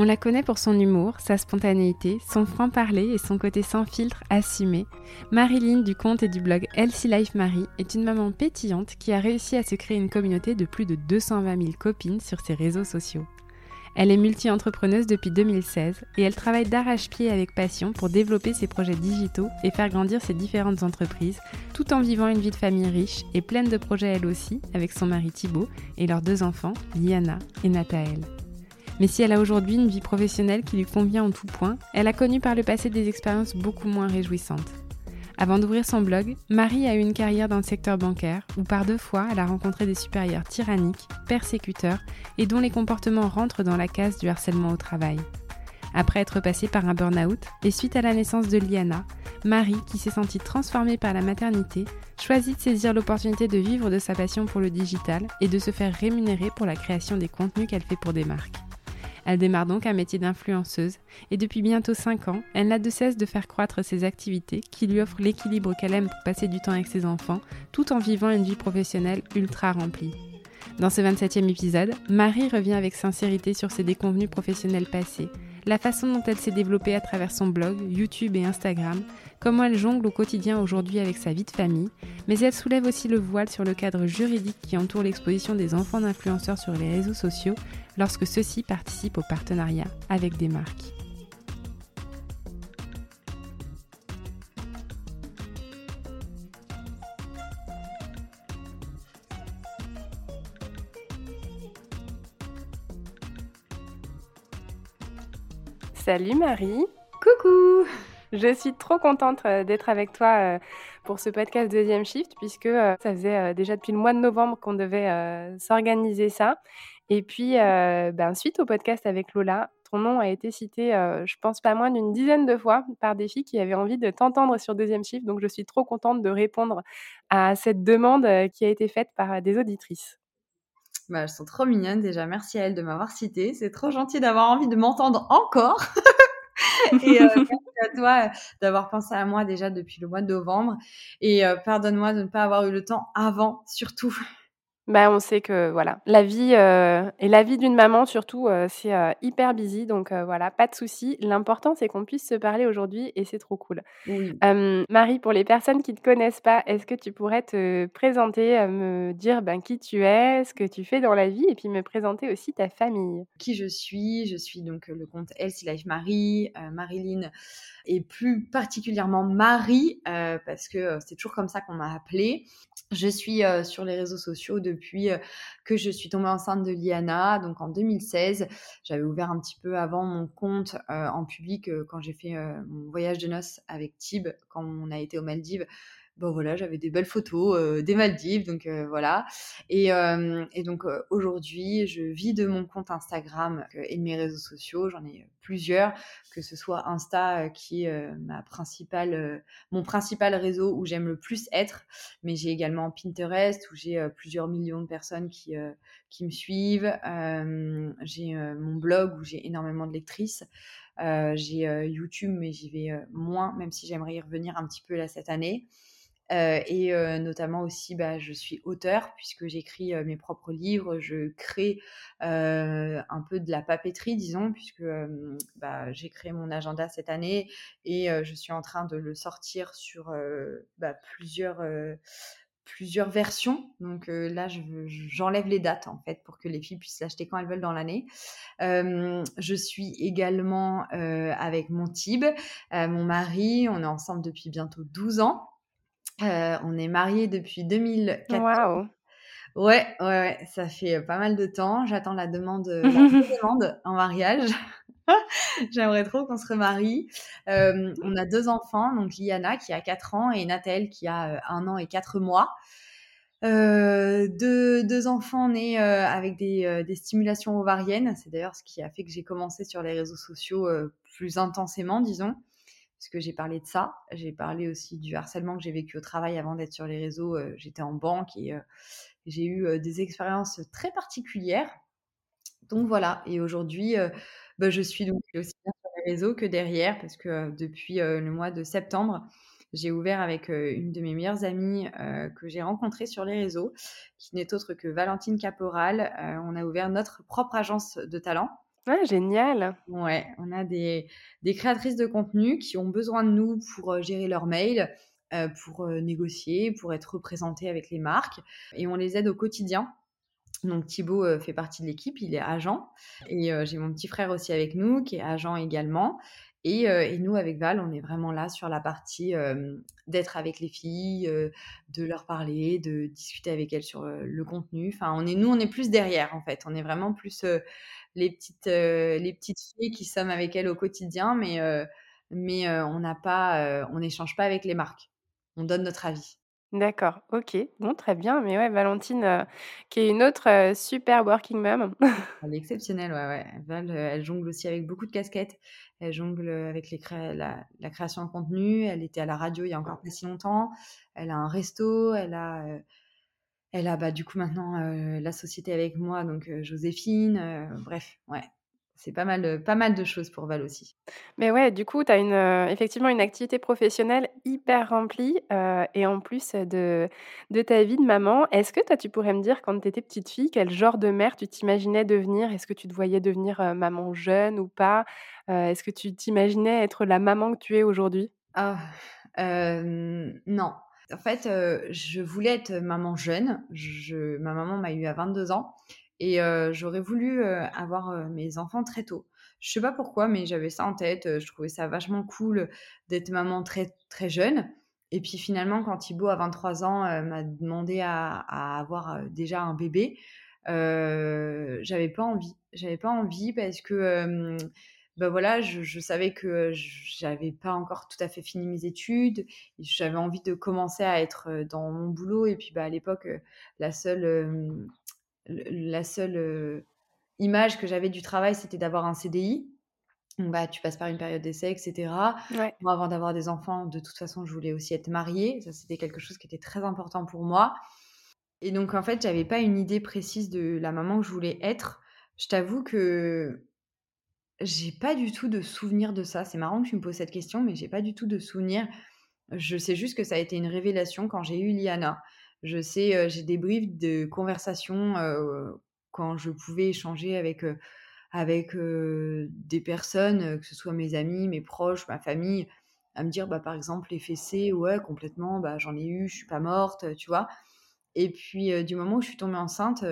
On la connaît pour son humour, sa spontanéité, son franc-parler et son côté sans filtre assumé. Marilyn du compte et du blog Elsie Life Marie est une maman pétillante qui a réussi à se créer une communauté de plus de 220 000 copines sur ses réseaux sociaux. Elle est multi-entrepreneuse depuis 2016 et elle travaille d'arrache-pied avec passion pour développer ses projets digitaux et faire grandir ses différentes entreprises, tout en vivant une vie de famille riche et pleine de projets elle aussi, avec son mari Thibaut et leurs deux enfants, Liana et Nathaël. Mais si elle a aujourd'hui une vie professionnelle qui lui convient en tout point, elle a connu par le passé des expériences beaucoup moins réjouissantes. Avant d'ouvrir son blog, Marie a eu une carrière dans le secteur bancaire où par deux fois elle a rencontré des supérieurs tyranniques, persécuteurs et dont les comportements rentrent dans la case du harcèlement au travail. Après être passée par un burn-out et suite à la naissance de Liana, Marie, qui s'est sentie transformée par la maternité, choisit de saisir l'opportunité de vivre de sa passion pour le digital et de se faire rémunérer pour la création des contenus qu'elle fait pour des marques. Elle démarre donc un métier d'influenceuse et depuis bientôt 5 ans, elle n'a de cesse de faire croître ses activités qui lui offrent l'équilibre qu'elle aime pour passer du temps avec ses enfants tout en vivant une vie professionnelle ultra remplie. Dans ce 27e épisode, Marie revient avec sincérité sur ses déconvenus professionnels passés, la façon dont elle s'est développée à travers son blog, YouTube et Instagram, comment elle jongle au quotidien aujourd'hui avec sa vie de famille, mais elle soulève aussi le voile sur le cadre juridique qui entoure l'exposition des enfants d'influenceurs sur les réseaux sociaux lorsque ceux-ci participent au partenariat avec des marques. Salut Marie. Coucou. Je suis trop contente euh, d'être avec toi euh, pour ce podcast Deuxième Shift, puisque euh, ça faisait déjà depuis le mois de novembre qu'on devait s'organiser ça. Et puis, ben, suite au podcast avec Lola, ton nom a été cité, je pense pas moins d'une dizaine de fois par des filles qui avaient envie de t'entendre sur Deuxième Shift. Donc, je suis trop contente de répondre à cette demande qui a été faite par des auditrices. Bah, elles sont trop mignonnes déjà. Merci à elles de m'avoir cité. C'est trop gentil d'avoir envie de m'entendre encore. et euh, merci à toi euh, d'avoir pensé à moi déjà depuis le mois de novembre. Et euh, pardonne-moi de ne pas avoir eu le temps avant, surtout. Bah, on sait que voilà, la vie euh, et la vie d'une maman surtout, euh, c'est euh, hyper busy, donc voilà, pas de souci. L'important, c'est qu'on puisse se parler aujourd'hui et c'est trop cool. Marie, pour les personnes qui ne te connaissent pas, est-ce que tu pourrais te présenter, me dire ben, qui tu es, ce que tu fais dans la vie, et puis me présenter aussi ta famille? Qui je suis? Je suis donc le compte Elsie Life Marie, Marilyn, et plus particulièrement Marie, parce que c'est toujours comme ça qu'on m'a appelée. Je suis sur les réseaux sociaux depuis que je suis tombée enceinte de Liana, donc en 2016. J'avais ouvert un petit peu avant mon compte en public quand j'ai fait mon voyage de noces avec Tib, quand on a été aux Maldives bon voilà, j'avais des belles photos euh, des Maldives, donc euh, voilà. Et, euh, et donc aujourd'hui, je vis de mon compte Instagram et de mes réseaux sociaux. J'en ai plusieurs, que ce soit Insta qui est ma principale, mon principal réseau où j'aime le plus être, mais j'ai également Pinterest où j'ai plusieurs millions de personnes qui qui me suivent. j'ai mon blog où j'ai énormément de lectrices. j'ai YouTube, mais j'y vais moins, même si j'aimerais y revenir un petit peu là cette année. Euh, et euh, notamment aussi, bah, je suis auteur puisque j'écris euh, mes propres livres, je crée un peu de la papeterie, disons, puisque bah, j'ai créé mon agenda cette année et je suis en train de le sortir sur bah, plusieurs plusieurs versions. Donc là, j'enlève les dates en fait pour que les filles puissent l'acheter quand elles veulent dans l'année. je suis également avec mon Tib, mon mari. On est ensemble depuis bientôt 12 ans. On est mariés depuis 2014. Waouh Ouais, ouais, ouais, ça fait pas mal de temps. J'attends la demande, la demande en mariage. J'aimerais trop qu'on se remarie. on a deux enfants, donc Liana qui a 4 ans et Nathalie qui a un an et 4 mois. deux, deux, enfants nés avec des, des, stimulations ovariennes. C'est d'ailleurs ce qui a fait que j'ai commencé sur les réseaux sociaux plus intensément, disons, puisque j'ai parlé de ça. J'ai parlé aussi du harcèlement que j'ai vécu au travail avant d'être sur les réseaux. J'étais en banque et j'ai eu des expériences très particulières. Donc voilà, et aujourd'hui, bah, je suis donc aussi bien sur les réseaux que derrière, parce que depuis le mois de septembre, j'ai ouvert avec une de mes meilleures amies que j'ai rencontrée sur les réseaux, qui n'est autre que Valentine Caporal. on a ouvert notre propre agence de talent. Génial. Ouais, on a des, des, créatrices de contenu qui ont besoin de nous pour gérer leurs mails, pour négocier, pour être représentées avec les marques, et on les aide au quotidien. Donc Thibaut fait partie de l'équipe, il est agent. Et j'ai mon petit frère aussi avec nous, qui est agent également. Et, nous, avec Val, on est vraiment là sur la partie d'être avec les filles, de leur parler, de discuter avec elles sur le contenu. Enfin, on est, nous, on est plus derrière, en fait. On est vraiment plus les, petites, les petites filles qui sommes avec elles au quotidien, mais, mais on n'a pas, on n'échange pas avec les marques. On donne notre avis. D'accord, OK. Bon, très bien. Mais ouais, Valentine, euh, qui est une autre, euh, super working mom. Elle est exceptionnelle, ouais, ouais. Val, euh, elle jongle aussi avec beaucoup de casquettes. Elle jongle avec les la la création de contenu. Elle était à la radio il y a encore pas si longtemps. Elle a un resto, elle a, elle a, bah, du coup maintenant, la société avec moi, donc Joséphine, bref, ouais c'est pas mal, pas mal de choses pour Val aussi. Mais ouais, du coup, tu as une, effectivement une activité professionnelle hyper remplie et en plus de, de ta vie de maman. Est-ce que toi, tu pourrais me dire, quand tu étais petite fille, quel genre de mère tu t'imaginais devenir? Est-ce que tu te voyais devenir maman jeune ou pas? Est-ce que tu t'imaginais être la maman que tu es aujourd'hui? Ah, non. En fait, je voulais être maman jeune. Je, ma maman m'a eu à 22 ans. Et j'aurais voulu avoir mes enfants très tôt. Je sais pas pourquoi, mais j'avais ça en tête. Je trouvais ça vachement cool d'être maman très, très jeune. Et puis finalement, quand Thibaut, à 23 ans, m'a demandé à, avoir déjà un bébé, j'avais pas envie. J'avais pas envie parce que ben voilà, je, savais que j'avais pas encore tout à fait fini mes études. J'avais envie de commencer à être dans mon boulot. Et puis bah, à l'époque, la seule la seule image que j'avais du travail, c'était d'avoir un CDI. Donc, bah, tu passes par une période d'essai, etc. Moi, avant d'avoir des enfants, de toute façon, je voulais aussi être mariée. Ça, c'était quelque chose qui était très important pour moi. Et donc, en fait, j'avais pas une idée précise de la maman que je voulais être. Je t'avoue que j'ai pas du tout de souvenir de ça. C'est marrant que tu me poses cette question, mais j'ai pas du tout de souvenir. Je sais juste que ça a été une révélation quand j'ai eu Liana. Je sais, j'ai des briefs de conversations quand je pouvais échanger avec, avec des personnes, que ce soit mes amis, mes proches, ma famille, à me dire, bah, par exemple, les fessées, ouais, complètement, bah, j'en ai eu, je suis pas morte, tu vois. Et puis, du moment où je suis tombée enceinte,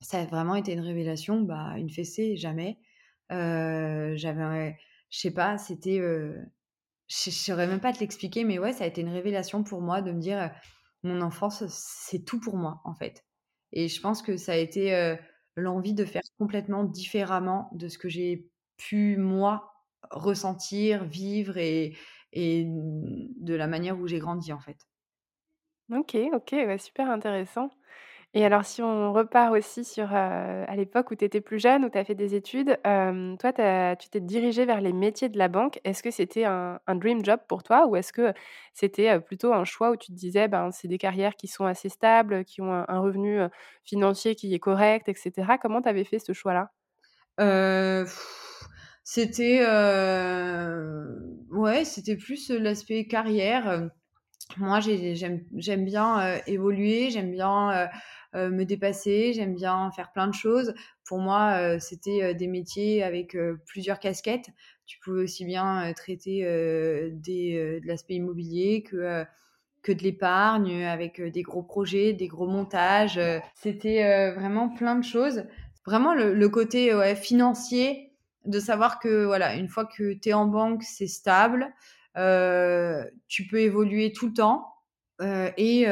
ça a vraiment été une révélation. Bah, une fessée, jamais. J'avais, je sais pas, c'était, je saurais même pas te l'expliquer, mais ouais, ça a été une révélation pour moi de me dire mon enfance, c'est tout pour moi, en fait. Et je pense que ça a été l'envie de faire complètement différemment de ce que j'ai pu, moi, ressentir, vivre et, et de la manière où j'ai grandi, en fait. Ok, ok, super intéressant. Et alors, si on repart aussi sur à l'époque où tu étais plus jeune, où tu as fait des études, toi, tu t'es dirigée vers les métiers de la banque. Est-ce que c'était un, dream job pour toi ou est-ce que c'était plutôt un choix où tu te disais, ben, c'est des carrières qui sont assez stables, qui ont un, revenu financier qui est correct, etc. Comment tu avais fait ce choix-là? C'était ouais, c'était plus l'aspect carrière. Moi, j'aime bien évoluer, j'aime bien euh, me dépasser, j'aime bien faire plein de choses. Pour moi, euh, c'était euh, des métiers avec plusieurs casquettes. Tu pouvais aussi bien traiter des, de l'aspect immobilier que que de l'épargne, avec des gros projets, des gros montages. C'était vraiment plein de choses. Vraiment le, côté financier, de savoir que voilà, une fois que tu es en banque, c'est stable, tu peux évoluer tout le temps et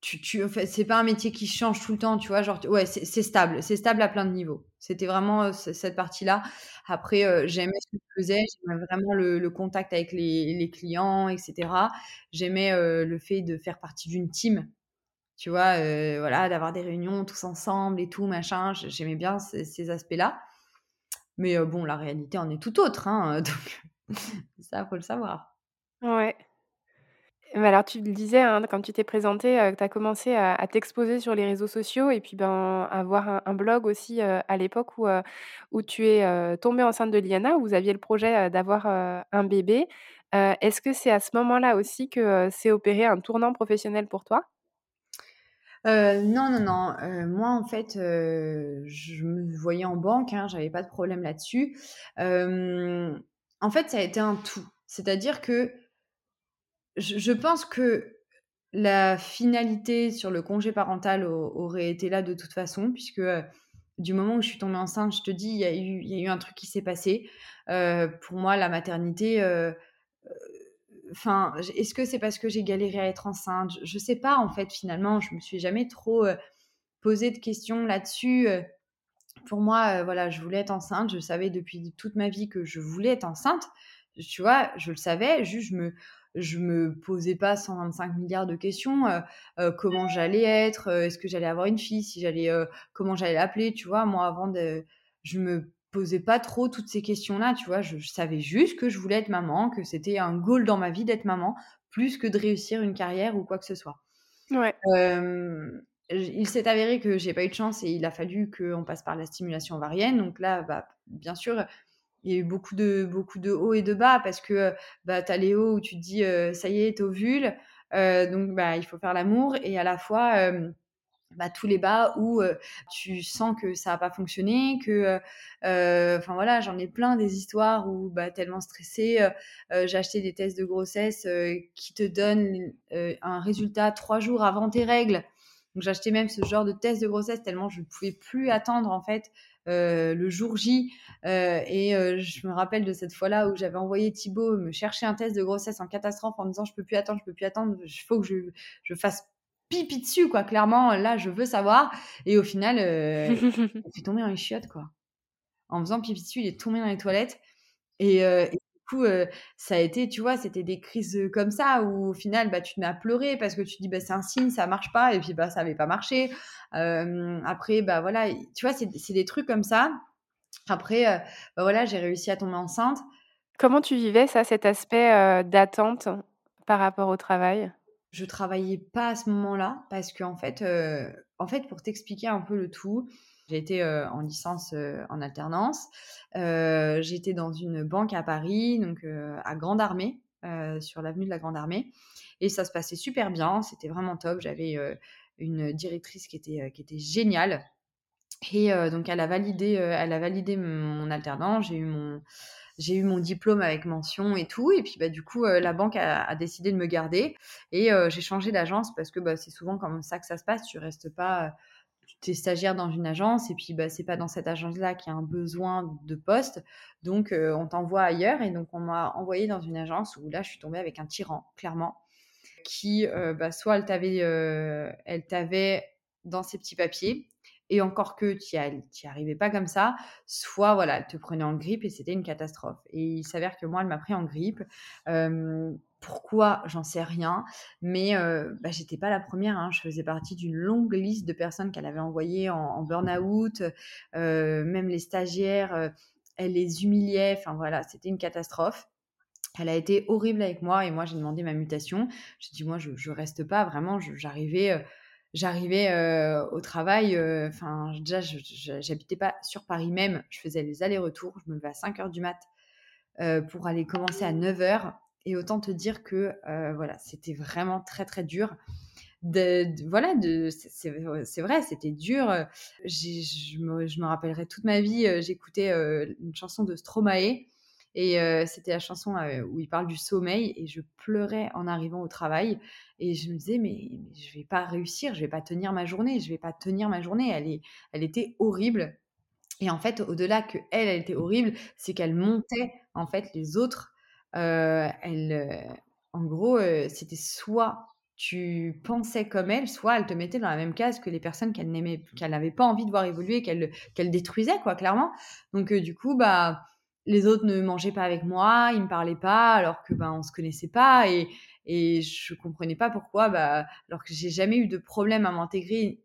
tu, tu, en c'est pas un métier qui change tout le temps, tu vois. Genre, ouais, c'est stable, c'est stable à plein de niveaux. C'était vraiment euh, cette partie-là. Après, euh, j'aimais ce que je faisais, j'aimais vraiment le, contact avec les, les clients, etc. J'aimais euh, le fait de faire partie d'une team, tu vois, voilà, d'avoir des réunions tous ensemble et tout, machin. J'aimais bien ces, aspects-là. Mais bon, la réalité en est tout autre, hein, donc ça, faut le savoir. Ouais alors tu le disais, hein, quand tu t'es présentée, euh, tu as commencé à t'exposer sur les réseaux sociaux et puis, ben, avoir un blog aussi, euh, à l'époque où, euh, où tu es, tombée enceinte de Liana, où vous aviez le projet, d'avoir, un bébé. est-ce que c'est à ce moment-là aussi que, s'est opéré un tournant professionnel pour toi? non, non, non, moi, en fait, je me voyais en banque, hein, j'avais pas de problème là-dessus. en fait, ça a été un tout. C'est-à-dire que je, pense que la finalité sur le congé parental aurait été là de toute façon, puisque euh, du moment où je suis tombée enceinte, je te dis, il y a eu, un truc qui s'est passé. Euh, pour moi, la maternité, euh, enfin, est-ce que c'est parce que j'ai galéré à être enceinte? Je ne sais pas, en fait, finalement, je me suis jamais trop posé de questions là-dessus. Pour moi, voilà, je voulais être enceinte. Je savais depuis toute ma vie que je voulais être enceinte. Tu je le savais. Juste, je je me posais pas 125 milliards de questions. Euh, euh, comment j'allais être euh, Est-ce que j'allais avoir une fille Si j'allais, comment j'allais l'appeler Tu vois, moi avant de, je me posais pas trop toutes ces questions-là. Tu vois, je, savais juste que je voulais être maman, que c'était un goal dans ma vie d'être maman, plus que de réussir une carrière ou quoi que ce soit. Ouais. il s'est avéré que j'ai pas eu de chance et il a fallu qu'on passe par la stimulation ovarienne. Donc là, bah, bien sûr, il y a eu beaucoup de, beaucoup de hauts et de bas parce que bah, tu as les hauts où tu te dis ça y est, t'ovules, donc bah, il faut faire l'amour et à la fois bah, tous les bas où tu sens que ça n'a pas fonctionné, que enfin voilà, j'en ai plein des histoires où bah, tellement stressée, j'ai acheté des tests de grossesse qui te donnent un résultat trois jours avant tes règles. Donc j'achetais même ce genre de test de grossesse tellement je ne pouvais plus attendre en fait euh, le jour J. Euh, et euh, je me rappelle de cette fois-là où j'avais envoyé Thibaut me chercher un test de grossesse en catastrophe en disant je peux plus attendre, je peux plus attendre, il faut que je, je fasse pipi dessus, quoi. Clairement, là, je veux savoir. Et au final, il fait tomber dans les chiottes, quoi. En faisant pipi dessus, il est tombé dans les toilettes. Et, coup, ça a été, tu vois, c'était des crises comme ça où au final, bah, tu te mets à pleurer parce que tu te dis, bah, c'est un signe, ça marche pas, et puis bah, ça n'avait pas marché. après, bah voilà, tu vois, c'est des trucs comme ça. Après, bah, voilà, j'ai réussi à tomber enceinte. Comment tu vivais ça, cet aspect d'attente par rapport au travail? Je travaillais pas à ce moment-là parce qu'en en fait, en fait, pour t'expliquer un peu le tout, j'ai été en licence en alternance. J'étais dans une banque à Paris, donc à Grande Armée, sur l'avenue de la Grande Armée. Et ça se passait super bien, c'était vraiment top. J'avais une directrice qui était, qui était géniale. Et donc, elle a validé, elle a validé mon alternance. J'ai eu mon, j'ai eu mon diplôme avec mention et tout. Et puis, bah, du coup, la banque a, décidé de me garder. Et j'ai changé d'agence parce que bah, c'est souvent comme ça que ça se passe. Tu restes pas tu es stagiaire dans une agence et puis bah, c'est pas dans cette agence-là qu'il y a un besoin de poste. Donc, euh, on t'envoie ailleurs. Et donc, on m'a envoyé dans une agence où là, je suis tombée avec un tyran, clairement, qui, euh, bah, soit elle t'avait, euh, elle t'avait dans ses petits papiers, et encore que tu n'y arrivais pas comme ça, soit voilà, elle te prenait en grippe et c'était une catastrophe. Et il s'avère que moi, elle m'a pris en grippe. Pourquoi J'en sais rien. Mais euh, bah, j'étais pas la première. Hein. Je faisais partie d'une longue liste de personnes qu'elle avait envoyées en, burn-out. même les stagiaires, elle les humiliait. Enfin voilà, c'était une catastrophe. Elle a été horrible avec moi et moi j'ai demandé ma mutation. J'ai dit moi je, je reste pas vraiment. J'arrivais j'arrivais au travail, enfin, déjà, j'habitais pas sur Paris même, je faisais les allers-retours, je me levais à 5 h du mat pour aller commencer à 9 h. Et autant te dire que voilà, c'était vraiment très très dur. De, voilà, de, c'est vrai, c'était dur. Je me, rappellerai toute ma vie, j'écoutais une chanson de Stromae Et c'était la chanson où il parle du sommeil et je pleurais en arrivant au travail et je me disais mais, je vais pas réussir, je vais pas tenir ma journée, je vais pas tenir ma journée. Elle est, elle était horrible. Et en fait, au-delà que elle, elle était horrible, c'est qu'elle montait en fait les autres. Elle, en gros, c'était soit tu pensais comme elle, soit elle te mettait dans la même case que les personnes qu'elle n'aimait, qu'elle n'avait pas envie de voir évoluer, qu'elle qu'elle détruisait, quoi, clairement. Donc, du coup, bah, les autres ne mangeaient pas avec moi, ils me parlaient pas, alors que bah, on se connaissait pas et, et je comprenais pas pourquoi, bah, alors que j'ai jamais eu de problème à m'intégrer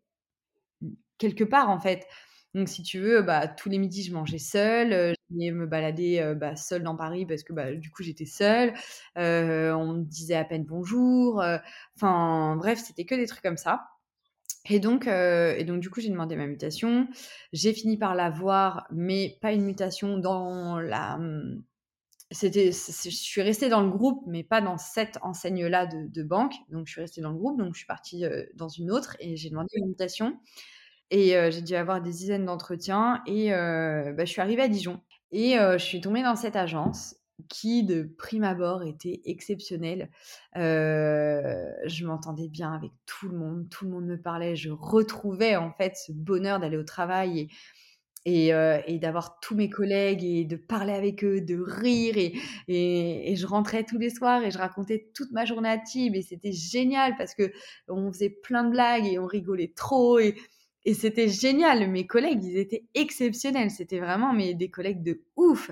quelque part en fait. Donc, si tu veux, bah, tous les midis, je mangeais seule. Je me balader bah, seule dans Paris parce que bah, du coup, j'étais seule. On me disait à peine bonjour. Enfin, bref, c'était que des trucs comme ça. Et donc, et donc, du coup, j'ai demandé ma mutation. J'ai fini par l'avoir, mais pas une mutation dans la. Hum, c'était, je suis restée dans le groupe, mais pas dans cette enseigne-là de, de, banque. Donc, je suis restée dans le groupe, donc je suis partie dans une autre et j'ai demandé une mutation. Et j'ai dû avoir des dizaines d'entretiens. Et bah, je suis arrivée à Dijon. Et je suis tombée dans cette agence qui, de prime abord, était exceptionnelle. je m'entendais bien avec tout le monde. Tout le monde me parlait. Je retrouvais en fait ce bonheur d'aller au travail et, et, d'avoir tous mes collègues et de parler avec eux, de rire. Et, et, je rentrais tous les soirs et je racontais toute ma journée à Tib. Et c'était génial parce que on faisait plein de blagues et on rigolait trop. Et, et c'était génial. Mes collègues, ils étaient exceptionnels. C'était vraiment mais, des collègues de ouf.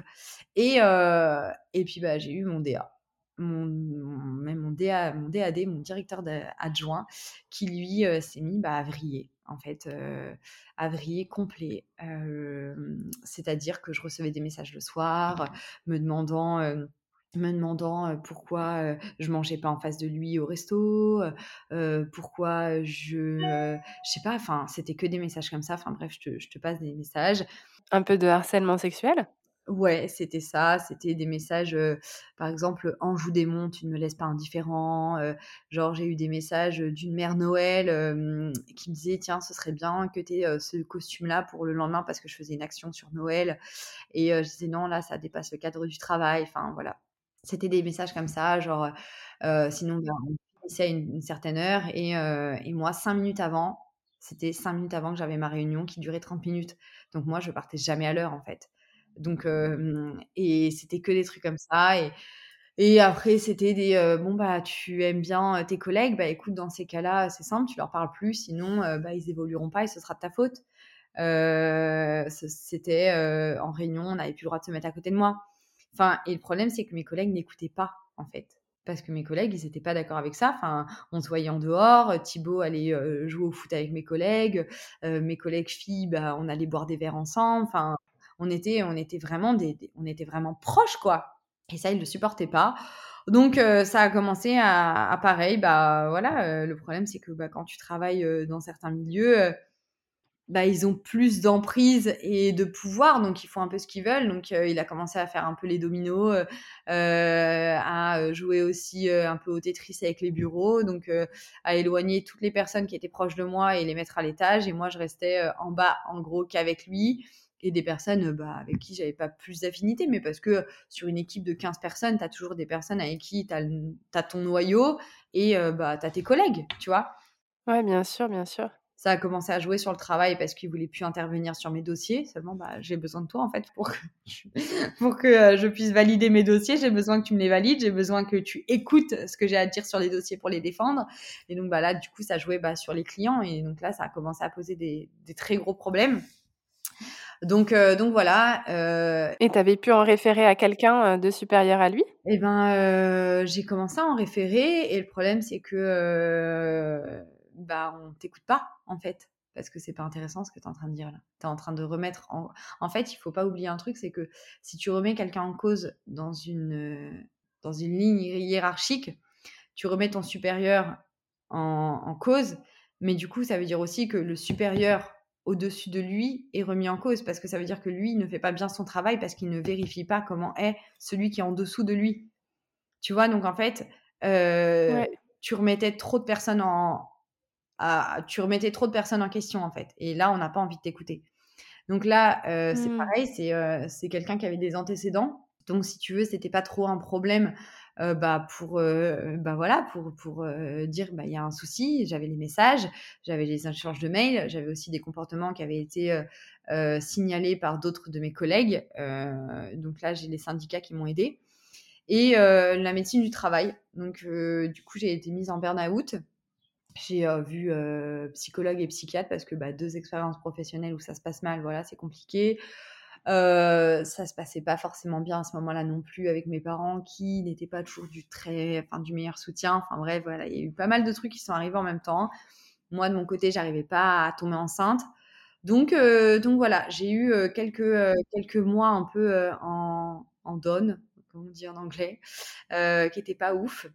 Et, euh, et puis, bah, j'ai eu mon DA. Mon, mon, DA, mon DAD, mon directeur adjoint, qui lui euh, s'est mis bah, à vriller, en fait, euh, à vriller complet. C'est-à-dire que je recevais des messages le soir, me demandant me demandant pourquoi je mangeais pas en face de lui au resto, pourquoi je, je sais pas, enfin c'était que des messages comme ça. Enfin bref, je te, je te, passe des messages. Un peu de harcèlement sexuel? Ouais, c'était ça. C'était des messages, par exemple, Anjou démon, tu ne me laisses pas indifférent. genre, j'ai eu des messages d'une mère Noël qui me disait Tiens, ce serait bien que tu aies ce costume-là pour le lendemain parce que je faisais une action sur Noël. Et je disais Non, là, ça dépasse le cadre du travail. Enfin, voilà. C'était des messages comme ça, genre, sinon, ben, on finissait à une, certaine heure et, et, moi, cinq minutes avant, c'était cinq minutes avant que j'avais ma réunion qui durait 30 minutes. Donc, moi, je partais jamais à l'heure, en fait. Donc, et c'était que des trucs comme ça. Et, et après, c'était des bon, bah, tu aimes bien tes collègues, bah, écoute, dans ces cas-là, c'est simple, tu leur parles plus, sinon, bah, ils évolueront pas et ce sera de ta faute. c'était en réunion, on n'avait plus le droit de se mettre à côté de moi. Enfin, et le problème, c'est que mes collègues n'écoutaient pas, en fait. Parce que mes collègues, ils n'étaient pas d'accord avec ça. Enfin, on se voyait en dehors. Thibaut allait euh, jouer au foot avec mes collègues. Euh, mes collègues filles, bah, on allait boire des verres ensemble. Enfin, on était, on était vraiment des, on était vraiment proches, quoi. Et ça, ils ne le supportaient pas. Donc, euh, ça a commencé à, à, pareil. Bah, voilà, le problème, c'est que bah, quand tu travailles dans certains milieux, bah, ils ont plus d'emprise et de pouvoir, donc ils font un peu ce qu'ils veulent. Donc euh, il a commencé à faire un peu les dominos, euh, euh à jouer aussi un peu au Tetris avec les bureaux, donc à éloigner toutes les personnes qui étaient proches de moi et les mettre à l'étage. Et moi, je restais en bas, en gros, qu'avec lui. Et des personnes bah, avec qui j'avais pas plus d'affinité, mais parce que sur une équipe de 15 personnes, tu as toujours des personnes avec qui tu as, ton noyau et bah, tu as tes collègues, tu vois. Ouais, bien sûr, bien sûr ça a commencé à jouer sur le travail parce qu'il voulait plus intervenir sur mes dossiers. Seulement, bah, j'ai besoin de toi en fait pour que, je, pour que euh, je puisse valider mes dossiers. J'ai besoin que tu me les valides. J'ai besoin que tu écoutes ce que j'ai à dire sur les dossiers pour les défendre. Et donc, bah, là, du coup, ça jouait bah, sur les clients. Et donc là, ça a commencé à poser des, des très gros problèmes. Donc, euh, donc voilà. Euh... Et tu avais pu en référer à quelqu'un euh, de supérieur à lui? Eh ben, j'ai commencé à en référer. Et le problème, c'est que bah, on t'écoute pas, en fait, parce que c'est pas intéressant ce que tu es en train de dire là. Tu es en train de remettre en... En fait, il faut pas oublier un truc, c'est que si tu remets quelqu'un en cause dans une, dans une ligne hiérarchique, tu remets ton supérieur en, en cause, mais du coup, ça veut dire aussi que le supérieur au-dessus de lui est remis en cause, parce que ça veut dire que lui ne fait pas bien son travail parce qu'il ne vérifie pas comment est celui qui est en dessous de lui. Tu vois, donc en fait, euh, tu remettais trop de personnes en, tu remettais trop de personnes en question en fait. Et là, on n'a pas envie de t'écouter. Donc là, euh, c'est mmh. pareil, c'est euh, c'est quelqu'un qui avait des antécédents Donc, si tu veux, c'était pas trop un problème euh, bah, pour, bah, voilà, pour, pour dire bah, il y a un souci. J'avais les messages, j'avais les échanges de mails, j'avais aussi des comportements qui avaient été signalés par d'autres de mes collègues. donc là, j'ai les syndicats qui m'ont aidé. Et la médecine du travail. Donc, du coup, j'ai été mise en burn-out. J'ai vu psychologue et psychiatre parce que bah, deux expériences professionnelles où ça se passe mal, voilà, c'est compliqué. Euh, ça se passait pas forcément bien à ce moment-là non plus avec mes parents qui n'étaient pas toujours du très, enfin du meilleur soutien. Enfin bref, voilà, il y a eu pas mal de trucs qui sont arrivés en même temps. Moi de mon côté, j'arrivais pas à tomber enceinte. Donc, euh, donc voilà, j'ai eu euh, quelques, quelques mois un peu en, en donne, comme on dit en anglais, qui n'étaient pas ouf.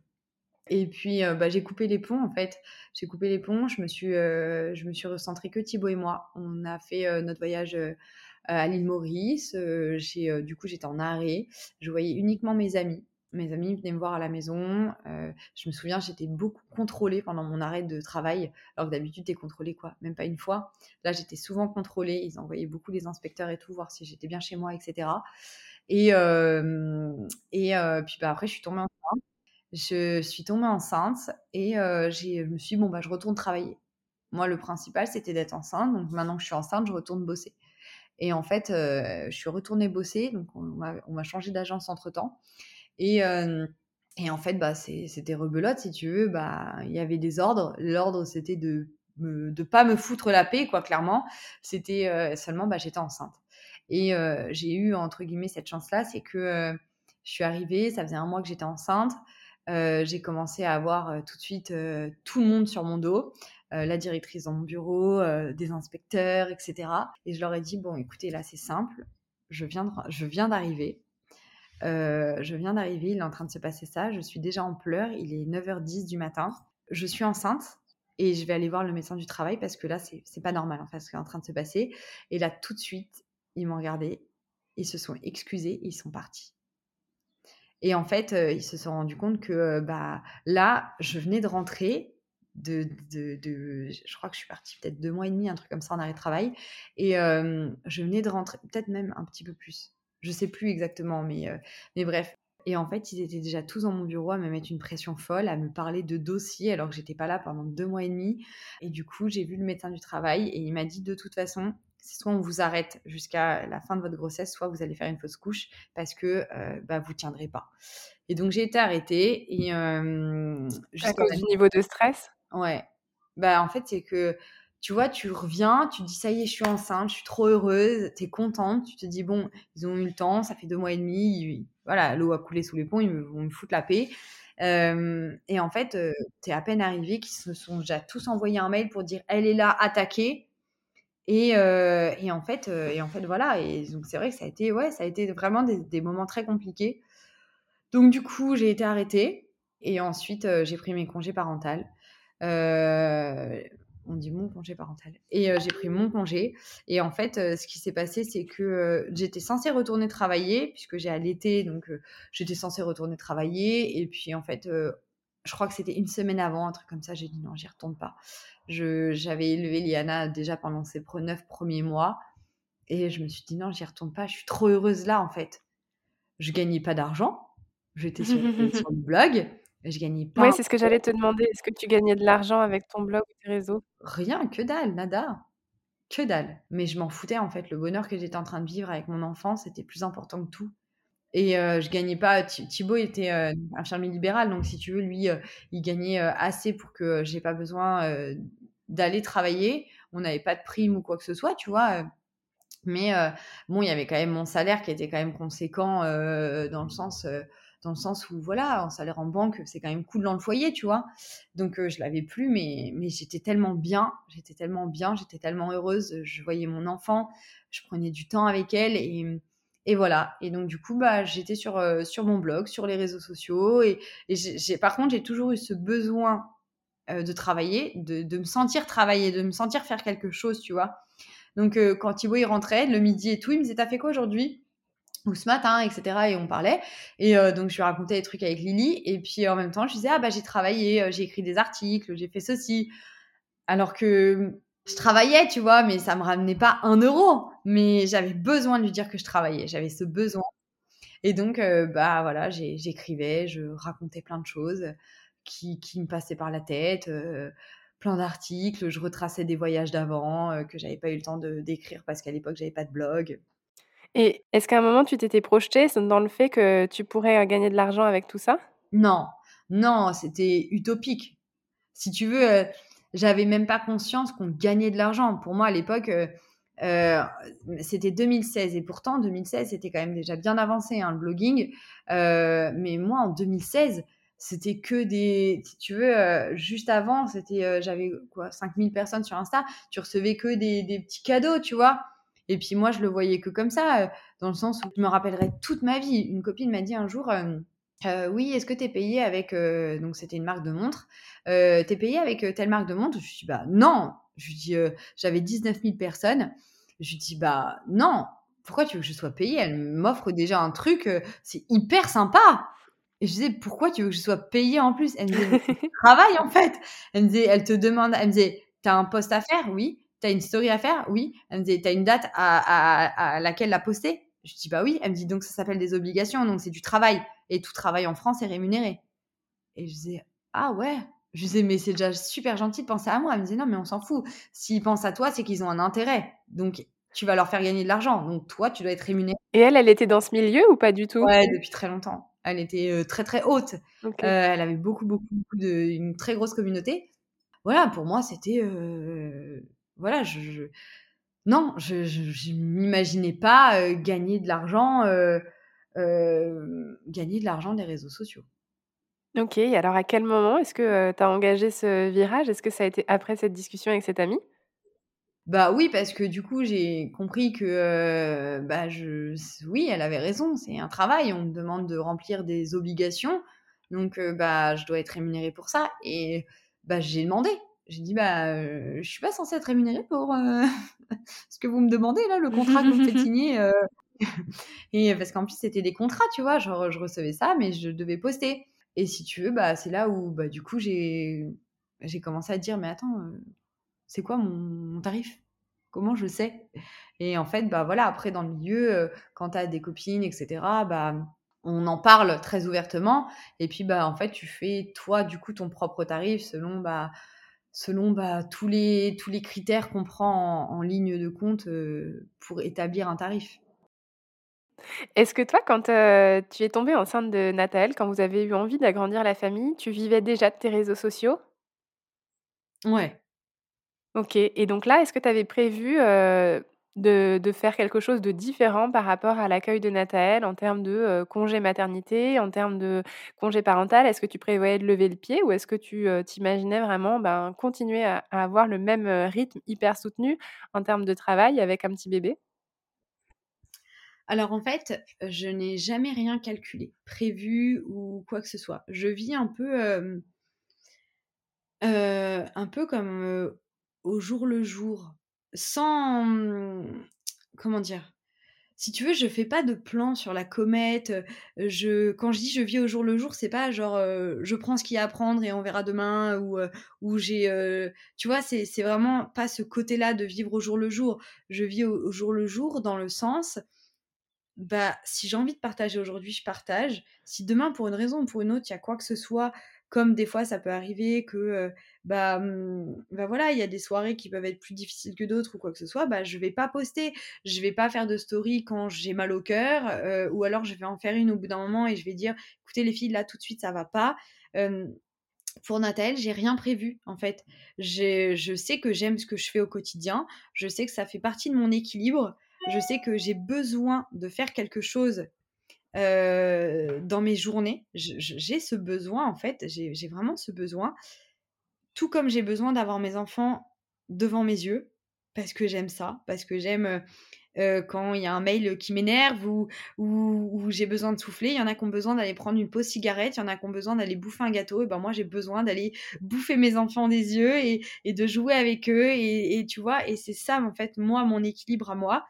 Et puis, bah, j'ai coupé les ponts, en fait. J'ai coupé les ponts, je me suis, je me suis recentrée que Thibaut et moi. On a fait notre voyage à l'île Maurice. du coup, j'étais en arrêt. Je voyais uniquement mes amis. Mes amis venaient me voir à la maison. je me souviens, j'étais beaucoup contrôlée pendant mon arrêt de travail, alors que d'habitude, tu es contrôlée, quoi, même pas une fois. Là, j'étais souvent contrôlée. Ils envoyaient beaucoup les inspecteurs et tout, voir si j'étais bien chez moi, etc. Et, et puis bah, après, je suis tombée enceinte. Je suis tombée enceinte et j'ai, je me suis dit, bon, bah, je retourne travailler. Moi, le principal, c'était d'être enceinte. Donc maintenant que je suis enceinte, je retourne bosser. Et en fait, je suis retournée bosser, donc on m'a changé d'agence entre-temps. Et, et, en fait, bah, c'était rebelote, si tu veux. Bah, il y avait des ordres. L'ordre, c'était de ne pas me foutre la paix, quoi, clairement. C'était seulement, bah, j'étais enceinte. Et j'ai eu, entre guillemets, cette chance-là, c'est que je suis arrivée, ça faisait un mois que j'étais enceinte. J'ai commencé à avoir tout de suite tout le monde sur mon dos. Euh, la directrice dans mon bureau, euh, des inspecteurs, etc. Et je leur ai dit, bon, écoutez, là, c'est simple, je viens, je viens d'arriver. Euh, je viens d'arriver, il est en train de se passer ça, je suis déjà en pleurs, il est 9h10 du matin, je suis enceinte et je vais aller voir le médecin du travail parce que là, c'est pas normal en fait ce qui est en train de se passer. Et là, tout de suite, ils m'ont regardé, ils se sont excusés, ils sont partis. Et en fait, ils se sont rendus compte que bah, là, je venais de rentrer, de, de, je crois que je suis partie peut-être deux mois et demi, un truc comme ça en arrêt de travail. Et je venais de rentrer, peut-être même un petit peu plus. Je sais plus exactement, mais, mais bref. Et en fait, ils étaient déjà tous dans mon bureau à me mettre une pression folle, à me parler de dossiers alors que j'étais pas là pendant deux mois et demi. Et du coup, j'ai vu le médecin du travail et il m'a dit de toute façon, soit on vous arrête jusqu'à la fin de votre grossesse, soit vous allez faire une fausse couche parce que bah, vous tiendrez pas. Et donc j'ai été arrêtée. Et, euh, à cause du niveau de stress? Ouais. Bah, en fait, c'est que, tu vois, tu reviens, tu te dis, ça y est, je suis enceinte, je suis trop heureuse, tu es contente, tu te dis, bon, ils ont eu le temps, ça fait deux mois et demi, voilà, l'eau a coulé sous les ponts, ils vont me foutre la paix. et en fait, tu es à peine arrivé qu'ils se sont déjà tous envoyés un mail pour dire, elle est là, attaquée. Et, et, en fait, et en fait, voilà. Et donc, c'est vrai que ça a été, ouais, ça a été vraiment des, moments très compliqués. Donc, du coup, j'ai été arrêtée. Et ensuite, j'ai pris mes congés parentaux. Euh, on dit mon congé parental. Et euh, j'ai pris mon congé. Et en fait, euh, ce qui s'est passé, c'est que j'étais censée retourner travailler, puisque j'ai allaité, donc j'étais censée retourner travailler. Et puis, en fait, je crois que c'était une semaine avant, un truc comme ça, j'ai dit non, j'y retourne pas. J'avais élevé Liana déjà pendant ses neuf premiers mois. Et je me suis dit non, j'y retourne pas, je suis trop heureuse là, en fait. Je gagnais pas d'argent. J'étais sur, sur le blog je gagnais pas. Oui, c'est ce que j'allais te demander. Est-ce que tu gagnais de l'argent avec ton blog ou tes réseaux? Rien, que dalle, nada. Que dalle. Mais je m'en foutais en fait. Le bonheur que j'étais en train de vivre avec mon enfant, c'était plus important que tout. Et euh, je gagnais pas. Thibaut était euh, infirmier libéral, donc si tu veux, lui, euh, il gagnait assez pour que j'ai pas besoin d'aller travailler. On n'avait pas de prime ou quoi que ce soit, tu vois. Mais bon, il y avait quand même mon salaire qui était quand même conséquent dans le sens dans le sens où voilà, un salaire en banque, c'est quand même cool dans le foyer, tu vois. Donc je l'avais plus, mais, mais j'étais tellement bien, j'étais tellement bien, j'étais tellement heureuse. Je voyais mon enfant, je prenais du temps avec elle et, et voilà. Et donc du coup, bah, j'étais sur, sur mon blog, sur les réseaux sociaux et, j'ai, par contre, j'ai toujours eu ce besoin de travailler, de, de, me sentir travailler, de me sentir faire quelque chose, tu vois. Donc quand Thibaut il rentrait le midi et tout, il me disait t'as fait quoi aujourd'hui? ou ce matin, etc. Et on parlait. Et euh, donc, je lui racontais des trucs avec Lily. Et puis, en même temps, je disais, ah bah, j'ai travaillé, euh, j'ai écrit des articles, j'ai fait ceci. Alors que je travaillais, tu vois, mais ça me ramenait pas un euro. Mais j'avais besoin de lui dire que je travaillais. J'avais ce besoin. Et donc, bah voilà, j'écrivais, je racontais plein de choses qui, qui me passaient par la tête plein d'articles, je retraçais des voyages d'avant que j'avais pas eu le temps de d'écrire parce qu'à l'époque j'avais pas de blog. Et est-ce qu'à un moment tu t'étais projetée dans le fait que tu pourrais gagner de l'argent avec tout ça? Non, non, c'était utopique. Si tu veux, j'avais même pas conscience qu'on gagnait de l'argent. Pour moi à l'époque, c'était 2016 et pourtant 2016 c'était quand même déjà bien avancé hein, le blogging. mais moi en 2016 c'était que des si tu veux juste avant c'était j'avais quoi 5000 personnes sur Insta tu recevais que des, petits cadeaux tu vois. Et puis moi je le voyais que comme ça dans le sens où je me rappellerai toute ma vie. Une copine m'a dit un jour oui est-ce que tu es payé avec donc c'était une marque de montre t'es payé avec telle marque de montre? Je lui dis bah non je lui dis j'avais 19 000 personnes je lui dis bah non pourquoi tu veux que je sois payée? Elle m'offre déjà un truc c'est hyper sympa et je disais, pourquoi tu veux que je sois payée en plus? Elle me disait, travaille en fait. Elle me disait, elle te demande, elle me disait, t'as un post à faire? Oui. T'as une story à faire? Oui. Elle me disait, t'as une date à, laquelle la poster? Je dis, bah oui. Elle me dit, donc ça s'appelle des obligations, donc c'est du travail. Et tout travail en France est rémunéré. Et je disais, ah ouais. Je disais, mais c'est déjà super gentil de penser à moi. Elle me disait, non, mais on s'en fout. S'ils pensent à toi, c'est qu'ils ont un intérêt. Donc, tu vas leur faire gagner de l'argent. Donc, toi, tu dois être rémunéré. Et elle, elle était dans ce milieu ou pas du tout? Ouais, depuis très longtemps. Elle était très très haute. elle avait beaucoup, beaucoup, beaucoup de, une très grosse communauté. Voilà, pour moi, c'était. voilà, je, non, je ne m'imaginais pas gagner de l'argent, gagner de l'argent des réseaux sociaux. Ok, alors à quel moment est-ce que tu as engagé ce virage? Est-ce que ça a été après cette discussion avec cette amie bah oui, parce que du coup, j'ai compris que, bah je oui, elle avait raison, c'est un travail, on me demande de remplir des obligations, donc bah je dois être rémunérée pour ça et bah j'ai demandé. J'ai dit: «Bah, je suis pas censée être rémunérée pour, ce que vous me demandez là, le contrat que vous me faites signer, et parce qu'en plus c'était des contrats, tu vois? Genre, je recevais ça, mais je devais poster et si tu veux, bah c'est là où, bah du coup, j'ai commencé à dire: «Mais attends, c'est quoi mon, tarif? Comment je sais? Et en fait, bah voilà, après dans le milieu, quand tu as des copines, etc., bah on en parle très ouvertement. Et puis bah en fait, tu fais toi du coup ton propre tarif selon bah selon bah, tous les tous les critères qu'on prend en, ligne de compte pour établir un tarif. Est-ce que toi, quand tu es tombée enceinte de Nathalie, quand vous avez eu envie d'agrandir la famille, tu vivais déjà de tes réseaux sociaux? Ouais. OK et donc là, est-ce que tu avais prévu, de faire quelque chose de différent par rapport à l'accueil de Nathalie en termes de, congé maternité, en termes de congé parental? Est-ce que tu prévoyais de lever le pied ou est-ce que tu, t'imaginais vraiment, ben, continuer à avoir le même, rythme hyper soutenu en termes de travail avec un petit bébé? Alors en fait, je n'ai jamais rien calculé, prévu ou quoi que ce soit. Je vis un peu, peu comme, au jour le jour, sans mmh, comment dire? Si tu veux, je fais pas de plan sur la comète. Je, quand je dis je vis au jour le jour, c'est pas genre je prends ce qu'il y a à prendre et on verra demain ou ou j'ai, tu vois, c'est c'est vraiment pas ce côté-là de vivre au jour le jour. Je vis au, jour le jour dans le sens, bah si j'ai envie de partager aujourd'hui, je partage. Si demain pour une raison ou pour une autre, il y a quoi que ce soit comme des fois, ça peut arriver que, bah, mmh, bah, voilà, il y a des soirées qui peuvent être plus difficiles que d'autres ou quoi que ce soit, bah, je vais pas poster, je vais pas faire de story quand j'ai mal au cœur, ou alors je vais en faire une au bout d'un moment et je vais dire, écoutez les filles, là tout de suite ça va pas. pour Nathalie, j'ai rien prévu en fait. Je sais que j'aime ce que je fais au quotidien, je sais que ça fait partie de mon équilibre, je sais que j'ai besoin de faire quelque chose dans mes journées. J'ai ce besoin, en fait, j'ai vraiment ce besoin. Tout comme j'ai besoin d'avoir mes enfants devant mes yeux, parce que j'aime ça, parce que j'aime quand il y a un mail qui m'énerve ou, ou, j'ai besoin de souffler. Il y en a qui ont besoin d'aller prendre une pause cigarette, il y en a qui ont besoin d'aller bouffer un gâteau. Et ben moi, j'ai besoin d'aller bouffer mes enfants des yeux et, et de jouer avec eux. Et, et tu vois, et c'est ça, en fait, moi, mon équilibre à moi.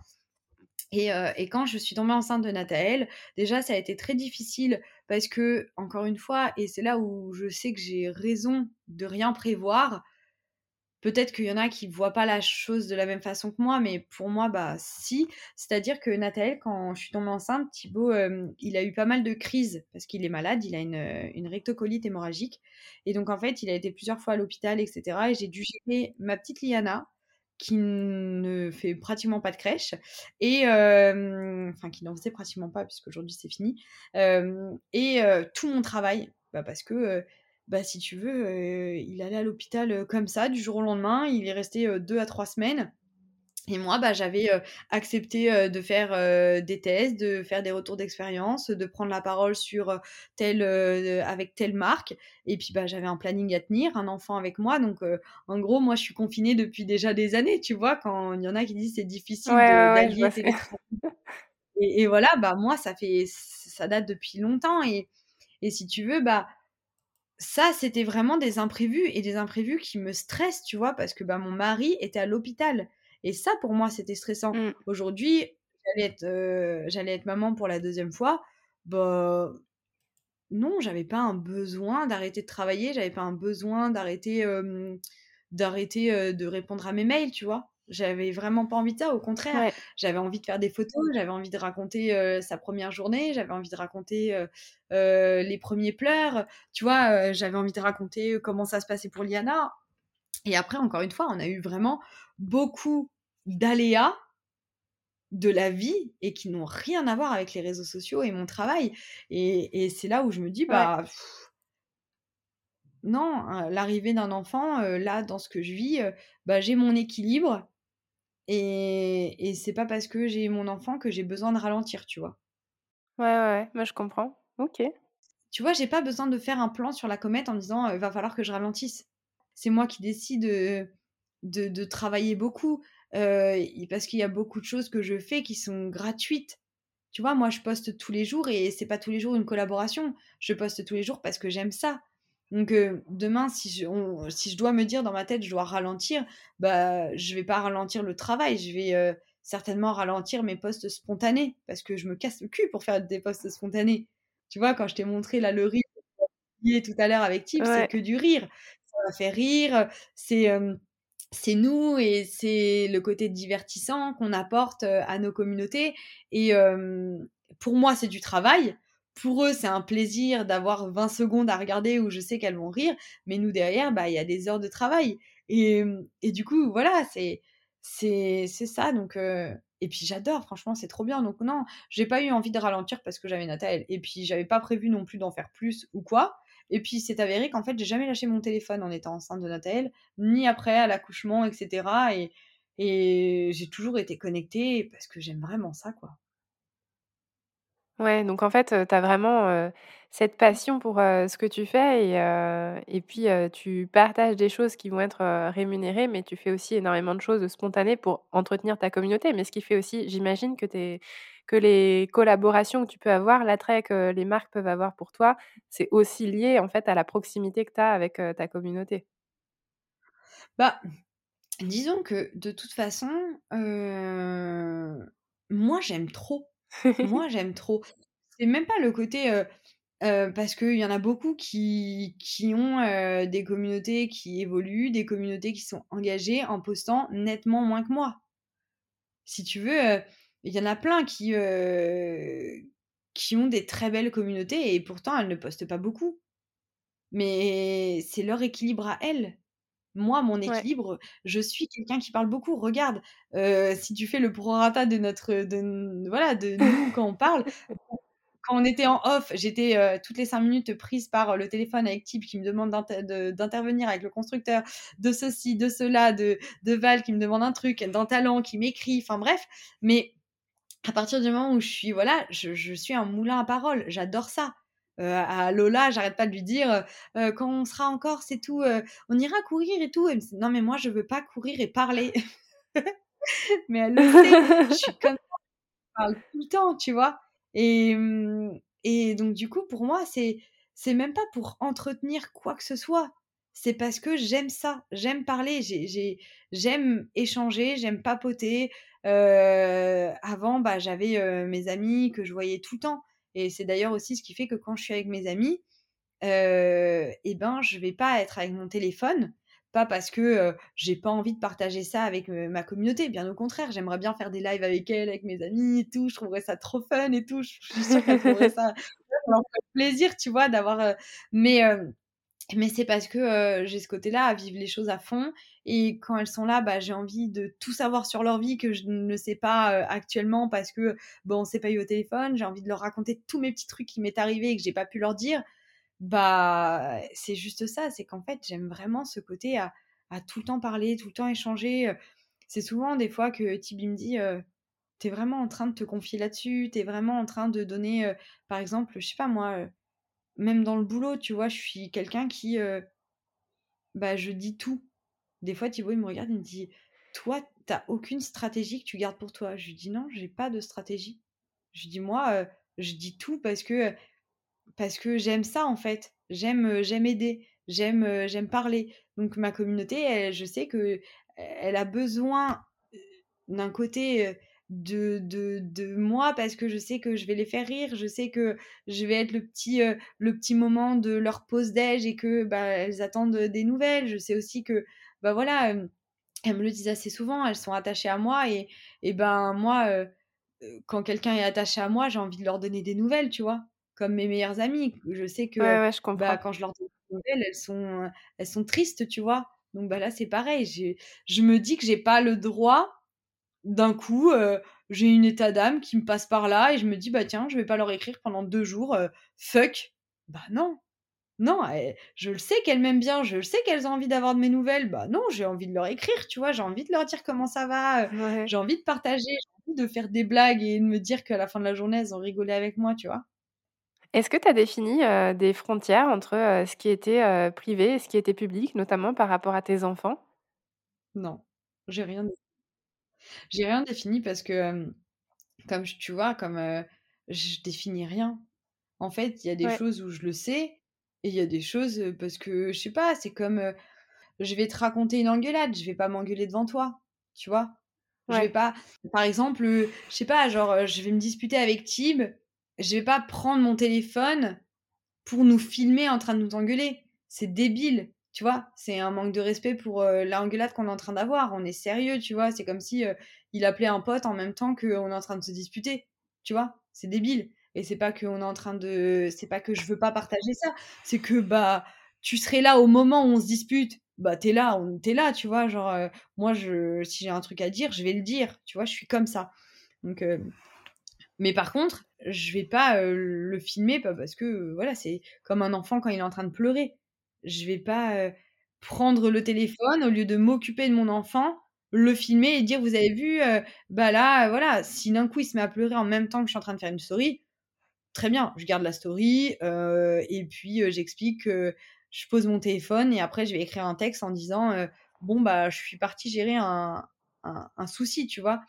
Et, quand je suis tombée enceinte de Nathalie, déjà ça a été très difficile parce que, encore une fois, et c'est là où je sais que j'ai raison de rien prévoir, Peut-être qu'il y en a qui voient pas la chose de la même façon que moi, mais pour moi, bah si. C'est-à-dire que Nathalie, quand je suis tombée enceinte, Thibaut, il a eu pas mal de crises parce qu'il est malade, il a une, une, rectocolite hémorragique. Et donc, en fait, il a été plusieurs fois à l'hôpital, etc. Et j'ai dû gérer ma petite Liana, qui ne fait pratiquement pas de crèche, et enfin qui n'en faisait pratiquement pas, puisqu'aujourd'hui c'est fini, et tout mon travail, bah, parce que bah, si tu veux, euh, il allait à l'hôpital euh, comme ça, du jour au lendemain. Il est resté euh, deux à trois semaines. Et moi, bah, j'avais accepté de faire des tests, de faire des retours d'expérience, de prendre la parole sur telle, avec telle marque. Et puis, bah, j'avais un planning à tenir, un enfant avec moi. Donc, en gros, moi, je suis confinée depuis déjà des années. Tu vois, quand il y en a qui disent c'est difficile d'allier et, et, voilà, bah, moi, ça fait, ça date depuis longtemps. Et, et si tu veux, bah, ça, c'était vraiment des imprévus et des imprévus qui me stressent, tu vois, parce que bah, mon mari était à l'hôpital. Et ça, pour moi, c'était stressant. Mmh. Aujourd'hui, j'allais être, euh, j'allais être maman pour la deuxième fois. Bah, non, j'avais pas un besoin d'arrêter de travailler, j'avais pas un besoin d'arrêter, d'arrêter de répondre à mes mails, tu vois. J'avais vraiment pas envie de ça, au contraire. J'avais envie de faire des photos, j'avais envie de raconter sa première journée, j'avais envie de raconter les premiers pleurs, tu vois, j'avais envie de raconter comment ça se passait pour Liana. Et après, encore une fois, on a eu vraiment beaucoup d'aléas de la vie et qui n'ont rien à voir avec les réseaux sociaux et mon travail. Et, c'est là où je me dis, bah. non, hein, l'arrivée d'un enfant, là, dans ce que je vis, bah, j'ai mon équilibre et, et c'est pas parce que j'ai mon enfant que j'ai besoin de ralentir, tu vois. Ouais, ouais, moi je comprends. Ok. Tu vois, j'ai pas besoin de faire un plan sur la comète en me disant il va falloir que je ralentisse. C'est moi qui décide de, de, travailler beaucoup parce qu'il y a beaucoup de choses que je fais qui sont gratuites. Tu vois, moi je poste tous les jours et c'est pas tous les jours une collaboration. Je poste tous les jours parce que j'aime ça. Donc demain, si je, si je dois me dire dans ma tête, je dois ralentir, bah je vais pas ralentir le travail, je vais certainement ralentir mes postes spontanés parce que je me casse le cul pour faire des postes spontanés. Tu vois, quand je t'ai montré là le rire tout à l'heure avec Tip, c'est que du rire. M'a fait rire, c'est nous et c'est le côté divertissant qu'on apporte à nos communautés. Et pour moi, c'est du travail pour eux, c'est un plaisir d'avoir 20 secondes à regarder où je sais qu'elles vont rire, mais nous derrière, bah il y a des heures de travail. Et, et du coup, voilà, c'est c'est ça. Donc et puis j'adore, franchement, c'est trop bien. Donc non, j'ai pas eu envie de ralentir parce que j'avais Nathalie. Et puis j'avais pas prévu non plus d'en faire plus ou quoi. Et puis c'est avéré qu'en fait, j'ai jamais lâché mon téléphone en étant enceinte de Nathalie, ni après à l'accouchement, etc. Et, j'ai toujours été connectée parce que j'aime vraiment ça, quoi. Ouais, donc en fait, tu as vraiment, cette passion pour, ce que tu fais et et puis, tu partages des choses qui vont être, rémunérées, mais tu fais aussi énormément de choses spontanées pour entretenir ta communauté. Mais ce qui fait aussi, j'imagine que que les collaborations que tu peux avoir, l'attrait que les marques peuvent avoir pour toi, c'est aussi lié, en fait, à la proximité que tu as avec, ta communauté. Bah, disons que de toute façon, moi j'aime trop. Moi, j'aime trop. C'est même pas le côté, parce qu'il y en a beaucoup qui qui ont, des communautés qui évoluent, des communautés qui sont engagées en postant nettement moins que moi. Si tu veux, il y en a plein qui, qui ont des très belles communautés et pourtant elles ne postent pas beaucoup. Mais c'est leur équilibre à elles. Moi, mon équilibre, je suis quelqu'un qui parle beaucoup. Regarde, si tu fais le prorata de notre, de, voilà, de nous quand on parle, quand on était en off, j'étais toutes les cinq minutes prise par le téléphone avec Type qui me demande d'intervenir avec le constructeur, de ceci, de cela, de, de Val qui me demande un truc, d'un talent qui m'écrit, enfin bref. Mais à partir du moment où je suis, voilà, je, suis un moulin à parole, j'adore ça. Euh, à Lola, j'arrête pas de lui dire euh, quand on sera encore, c'est tout, euh, on ira courir et tout. non, mais moi, je veux pas courir et parler. mais elle le je suis comme ça, je parle tout le temps, tu vois. Et, mmh, et donc, du coup, pour moi, c'est même pas pour entretenir quoi que ce soit. C'est parce que j'aime ça, j'aime parler, j'aime échanger, j'aime papoter. Avant, bah, j'avais mes amis que je voyais tout le temps. Et c'est d'ailleurs aussi ce qui fait que quand je suis avec mes amis, euh, eh ben, je vais pas être avec mon téléphone pas parce que j'ai pas envie de partager ça avec ma communauté. Bien au contraire, j'aimerais bien faire des lives avec elle, avec mes amis et tout. Je trouverais ça trop fun et tout. Je suis sûre ça, plaisir, tu vois, d'avoir. mais mais c'est parce que j'ai ce côté-là à vivre les choses à fond. Et quand elles sont là, bah, j'ai envie de tout savoir sur leur vie que je ne sais pas actuellement parce que bon, on s'est pas eu au téléphone. J'ai envie de leur raconter tous mes petits trucs qui m'est arrivé et que j'ai pas pu leur dire. Bah, c'est juste ça. C'est qu'en fait, j'aime vraiment ce côté à, tout le temps parler, tout le temps échanger. C'est souvent des fois que Tibi me dit T'es vraiment en train de te confier là-dessus, t'es vraiment en train de donner, par exemple, je sais pas moi même dans le boulot, tu vois, je suis quelqu'un qui. Euh, bah, je dis tout. Des fois, Thibaut, il me regarde, il me dit Toi, t'as aucune stratégie que tu gardes pour toi. Je lui dis Non, j'ai pas de stratégie. Je dis Moi, euh, je dis tout parce que, parce que j'aime ça, en fait. J'aime euh, j'aime aider. J'aime j'aime parler. Donc, ma communauté, je sais que elle a besoin d'un côté de, de, de, moi parce que je sais que je vais les faire rire, je sais que je vais être le petit, euh, le petit moment de leur pause déj et que bah, elles attendent des nouvelles. Je sais aussi que bah voilà, elles me le disent assez souvent, elles sont attachées à moi et, et ben moi, euh, quand quelqu'un est attaché à moi, j'ai envie de leur donner des nouvelles, tu vois, comme mes meilleures amies. Je sais que bah, quand je leur donne des nouvelles, elles sont, elles sont tristes, tu vois. Donc bah là c'est pareil, je me dis que j'ai pas le droit d'un coup, euh, j'ai une état d'âme qui me passe par là et je me dis, bah tiens, je vais pas leur écrire pendant deux jours, euh, fuck. Bah non, non, je le sais qu'elles m'aiment bien, je le sais qu'elles ont envie d'avoir de mes nouvelles, bah non, j'ai envie de leur écrire, tu vois, j'ai envie de leur dire comment ça va, euh, j'ai envie de partager, j'ai envie de faire des blagues et de me dire qu'à la fin de la journée, elles ont rigolé avec moi, tu vois. Est-ce que tu as défini des frontières entre ce qui était privé et ce qui était public, notamment par rapport à tes enfants? Non, j'ai rien j'ai rien défini parce que, comme tu vois, comme je définis rien. En fait, il y a des choses où je le sais et il y a des choses parce que, je sais pas, c'est comme je vais te raconter une engueulade, je vais pas m'engueuler devant toi, tu vois? Je vais pas, par exemple, je sais pas, genre, je vais me disputer avec Tib, je vais pas prendre mon téléphone pour nous filmer en train de nous engueuler. C'est débile tu vois, c'est un manque de respect pour euh, l'engueulade qu'on est en train d'avoir. On est sérieux, tu vois. C'est comme si euh, il appelait un pote en même temps qu'on est en train de se disputer. Tu vois, c'est débile. Et c'est pas qu'on est en train de. C'est pas que je veux pas partager ça. C'est que, bah, tu serais là au moment où on se dispute. Bah, t'es là, on t'es là, tu vois. Genre, euh, moi, si j'ai un truc à dire, je vais le dire. Tu vois, je suis comme ça. Donc. Mais par contre, je vais pas le filmer parce que voilà, c'est comme un enfant quand il est en train de pleurer je vais pas prendre le téléphone au lieu de m'occuper de mon enfant, le filmer et dire vous avez vu, bah là, voilà, si d'un coup il se met à pleurer en même temps que je suis en train de faire une story, très bien, je garde la story et puis j'explique que je pose mon téléphone et après je vais écrire un texte en disant bon bah je suis partie gérer un, un, souci, tu vois?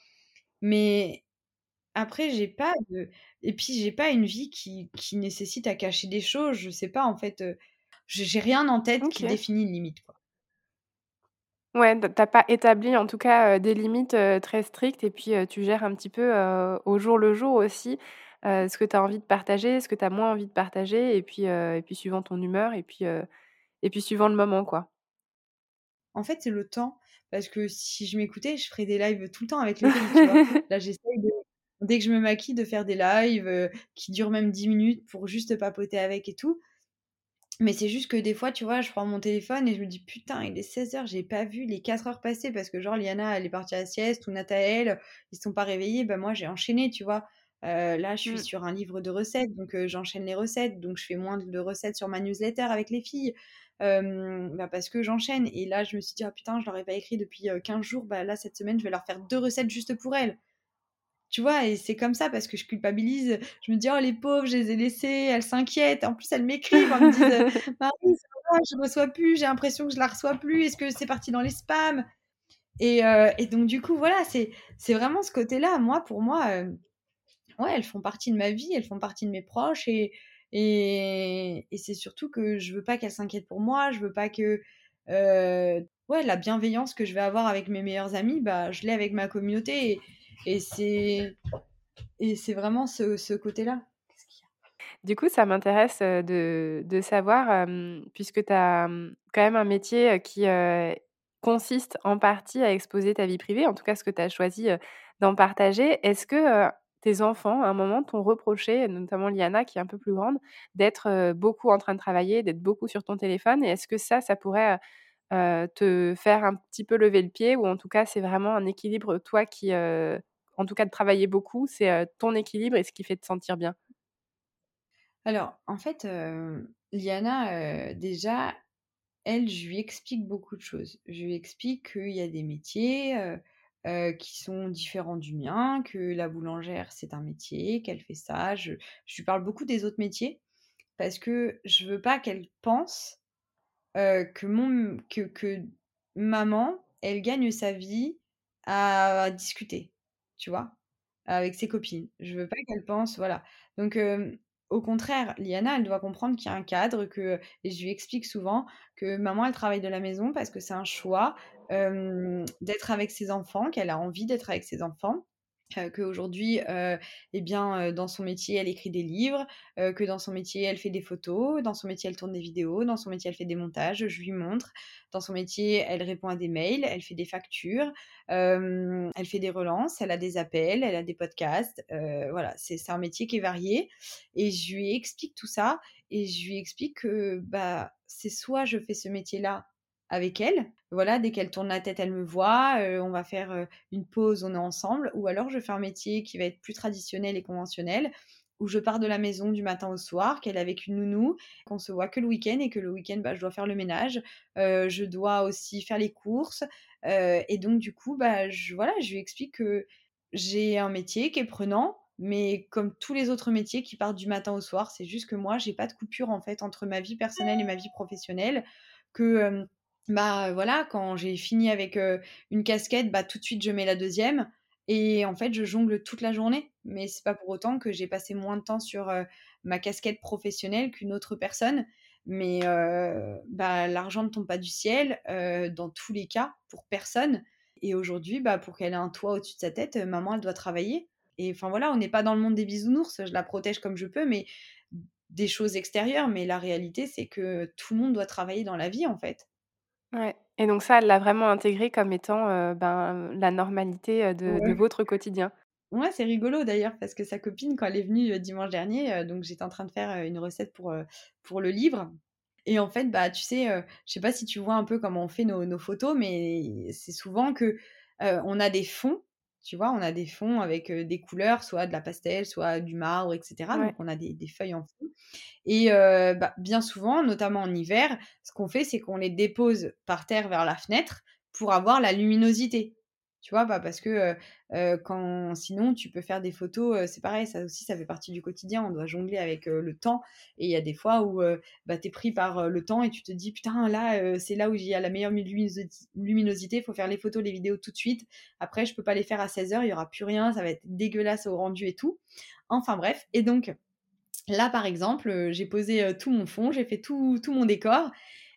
Mais après j'ai pas de et puis j'ai pas une vie qui, qui nécessite à cacher des choses, je sais pas en fait j'ai rien en tête qui définit une limite. Quoi. Ouais, t'as pas établi en tout cas des limites très strictes et puis tu gères un petit peu au jour le jour aussi ce que tu as envie de partager, ce que tu as moins envie de partager et puis, et puis suivant ton humeur et puis, et puis suivant le moment quoi. En fait, c'est le temps parce que si je m'écoutais, je ferais des lives tout le temps avec les filles, tu vois. Là, j'essaye de dès que je me maquille de faire des lives qui durent même 10 minutes pour juste papoter avec et tout. Mais c'est juste que des fois, tu vois, je prends mon téléphone et je me dis putain, il est 16h, j'ai pas vu les 4 heures passer parce que genre Liana, elle est partie à la sieste ou Nathaël, ils sont pas réveillés. Ben moi, j'ai enchaîné, tu vois. Euh, là, je suis mmh. sur un livre de recettes, donc euh, j'enchaîne les recettes, donc je fais moins de recettes sur ma newsletter avec les filles. bah parce que j'enchaîne. Et là, je me suis dit, ah putain, je leur ai pas écrit depuis 15 jours. Bah là, cette semaine, je vais leur faire deux recettes juste pour elles. Tu vois, et c'est comme ça parce que je culpabilise. Je me dis, oh les pauvres, je les ai laissées, elles s'inquiètent. En plus, elles m'écrivent, elles me disent, Marie, je ne reçois plus, j'ai l'impression que je la reçois plus, est-ce que c'est parti dans les spams? Et, euh, et, donc, du coup, voilà, c'est, c'est vraiment ce côté-là. Moi, pour moi, euh, ouais, elles font partie de ma vie, elles font partie de mes proches et, et, et c'est surtout que je veux pas qu'elles s'inquiètent pour moi, je veux pas que. Euh, ouais, la bienveillance que je vais avoir avec mes meilleurs amis, bah, je l'ai avec ma communauté. Et, et c'est et c'est vraiment ce, ce côté-là. Du coup, ça m'intéresse, de de savoir, puisque tu as, quand même un métier, qui, consiste en partie à exposer ta vie privée, en tout cas ce que tu as choisi, d'en partager. Est-ce que, tes enfants, à un moment, t'ont reproché, notamment Liana qui est un peu plus grande, d'être, beaucoup en train de travailler, d'être beaucoup sur ton téléphone? Et est-ce que ça, ça pourrait, heu, te faire un petit peu lever le pied ou en tout cas, c'est vraiment un équilibre, toi qui, en tout cas de travailler beaucoup, c'est, ton équilibre et ce qui fait te sentir bien? Alors, en fait, Liana, déjà, elle, je lui explique beaucoup de choses. Je lui explique qu'il y a des métiers, qui sont différents du mien, que la boulangère, c'est un métier, qu'elle fait ça. Je je lui parle beaucoup des autres métiers parce que je veux pas qu'elle pense, heu, que mon que que maman, elle gagne sa vie à discuter, tu vois? Avec ses copines. Je veux pas qu'elle pense voilà. Donc, hem, au contraire, Liana, elle doit comprendre qu'il y a un cadre, que et je lui explique souvent que maman, elle travaille de la maison parce que c'est un choix, hem, d'être avec ses enfants, qu'elle a envie d'être avec ses enfants. Heu, qu'aujourd'hui, et bien, dans son métier, elle écrit des livres, que dans son métier, elle fait des photos, dans son métier, elle tourne des vidéos, dans son métier, elle fait des montages, je lui montre. Dans son métier, elle répond à des mails, elle fait des factures, elle fait des relances, elle a des appels, elle a des podcasts, voilà, c'est c'est un métier qui est varié et je lui explique tout ça et je lui explique que, bah, c'est soit je fais ce métier-là avec elle, voilà, dès qu'elle tourne la tête, elle me voit, heu, on va faire, heu, une pause, on est ensemble ou alors je fais un métier qui va être plus traditionnel et conventionnel, où je pars de la maison du matin au soir, qu'elle est avec une nounou, qu'on se voit que le week-end et que le week-end, bah, je dois faire le ménage, heu, je dois aussi faire les courses, et donc du coup, bah, je voilà, je lui explique que j'ai un métier qui est prenant, mais comme tous les autres métiers qui partent du matin au soir. C'est juste que moi, j'ai pas de coupure, en fait, entre ma vie personnelle et ma vie professionnelle, que, bah, voilà, quand j'ai fini avec, une casquette, bah, tout de suite, je mets la deuxième et en fait, je jongle toute la journée. Mais c'est pas pour autant que j'ai passé moins de temps sur, ma casquette professionnelle qu'une autre personne. Mais bah, l'argent ne tombe pas du ciel, dans tous les cas, pour personne et aujourd'hui, bah, pour qu'elle ait un toit au-dessus de sa tête, maman, elle doit travailler et enfin, voilà, on n'est pas dans le monde des bisounours. Je la protège comme je peux, mais des choses extérieures, mais la réalité, c'est que tout le monde doit travailler dans la vie, en fait. Ouais et donc ça, elle l'a vraiment intégré comme étant, ben, la normalité, de votre quotidien? Ouais, c'est rigolo d'ailleurs parce que sa copine, quand elle est venue, dimanche dernier, donc j'étais en train de faire, une recette pour, pour le livre et en fait, bah, tu sais, je sais pas si tu vois un peu comment on fait nos nos photos, mais c'est souvent que, on a des fonds, tu vois? On a des fonds avec, des couleurs, soit de la pastel, soit du marbre et cetera, donc on a des des feuilles en fond et bah, bien souvent, notamment en hiver, ce qu'on fait, c'est qu'on les dépose par terre vers la fenêtre pour avoir la luminosité. Tu vois? Bah, parce que, quand sinon tu peux faire des photos, c'est pareil, ça aussi, ça fait partie du quotidien. On doit jongler avec, le temps et il y a des fois où, bah, tu es pris par, le temps et tu te dis: «Putain, là, c'est là où il y a la meilleure luminosité, il faut faire les photos, les vidéos tout de suite. Après, je peux pas les faire à 16:00, il y aura plus rien, ça va être dégueulasse au rendu et tout». Enfin bref et donc Là, par exemple, j'ai posé, tout mon fond, j'ai fait tout tout mon décor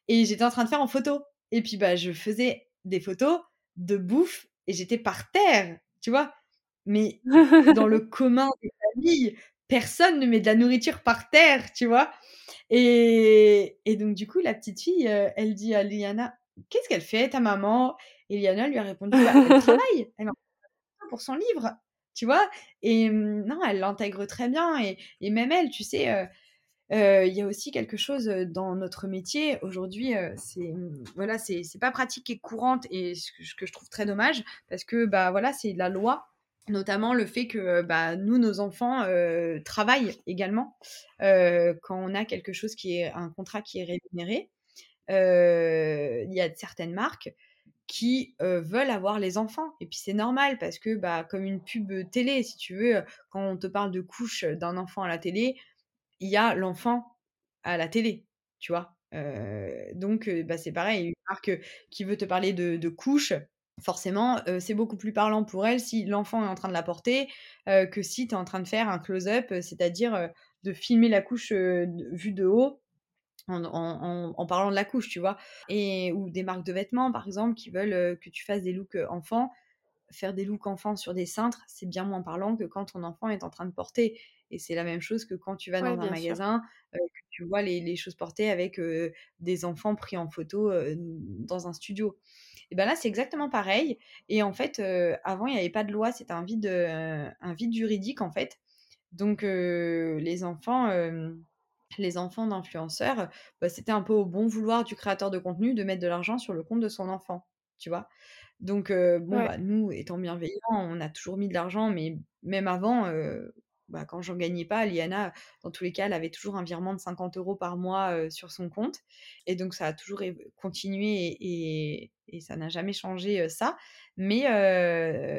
et j'étais en train de faire en photo et puis, bah, je faisais des photos de bouffe et j'étais par terre, tu vois? Mais dans le commun des familles, personne ne met de la nourriture par terre, tu vois? Et et donc du coup, la petite fille, heu, elle dit à Liana: «Qu'est-ce qu'elle fait ta maman?» et Liana lui a répondu: «Bah, elle travaille, elle pour son livre», tu vois? Et mmh, non, elle l'intègre très bien et et même elle, tu sais, heu, il y a aussi quelque chose, heu, dans notre métier aujourd'hui, heu, c'est, mmh, voilà, c'est pas pratique et courante et ce que je trouve très dommage parce que, bah, voilà, c'est la loi, notamment le fait que, bah, nous, nos enfants, heu, travaillent également, quand on a quelque chose qui est un contrat qui est rémunéré. Il y a certaines marques qui, veulent avoir les enfants et puis c'est normal parce que, bah, comme une pub, télé, si tu veux, quand on te parle de couche, d'un enfant à la télé, il y a l'enfant à la télé, tu vois? Donc bah, c'est pareil, une marque, qui veut te parler de de couche, forcément, c'est beaucoup plus parlant pour elle si l'enfant est en train de la porter, que si tu es en train de faire un close-up, c'est-à-dire, de filmer la couche, vue de haut en parlant de la couche, tu vois? Et ou des marques de vêtements, par exemple, qui veulent, que tu fasses des looks, enfants. faire des looks enfants sur des cintres, c'est bien moins parlant que quand ton enfant est en train de porter. Et c'est la même chose que quand tu vas dans un magasin, que tu vois les, choses portées avec des enfants pris en photo dans un studio. Et ben là, c'est exactement pareil. Et en fait, avant, il n'y avait pas de loi, c'était un vide, un vide juridique en fait. Donc les enfants les enfants d'influenceurs, bah, c'était un peu au bon vouloir du créateur de contenu de mettre de l'argent sur le compte de son enfant, tu vois? Donc, bon, bah, nous, étant bienveillants, on a toujours mis de l'argent, mais même avant, bah, quand j'en gagnais pas, Liana, dans tous les cas, elle avait toujours un virement de 50 euros par mois sur son compte. Et donc, ça a toujours continué et, ça n'a jamais changé ça. Mais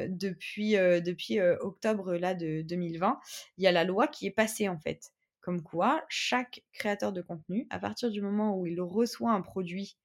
depuis, depuis octobre là, de 2020, il y a la loi qui est passée, en fait. Comme quoi, chaque créateur de contenu, à partir du moment où il reçoit un produit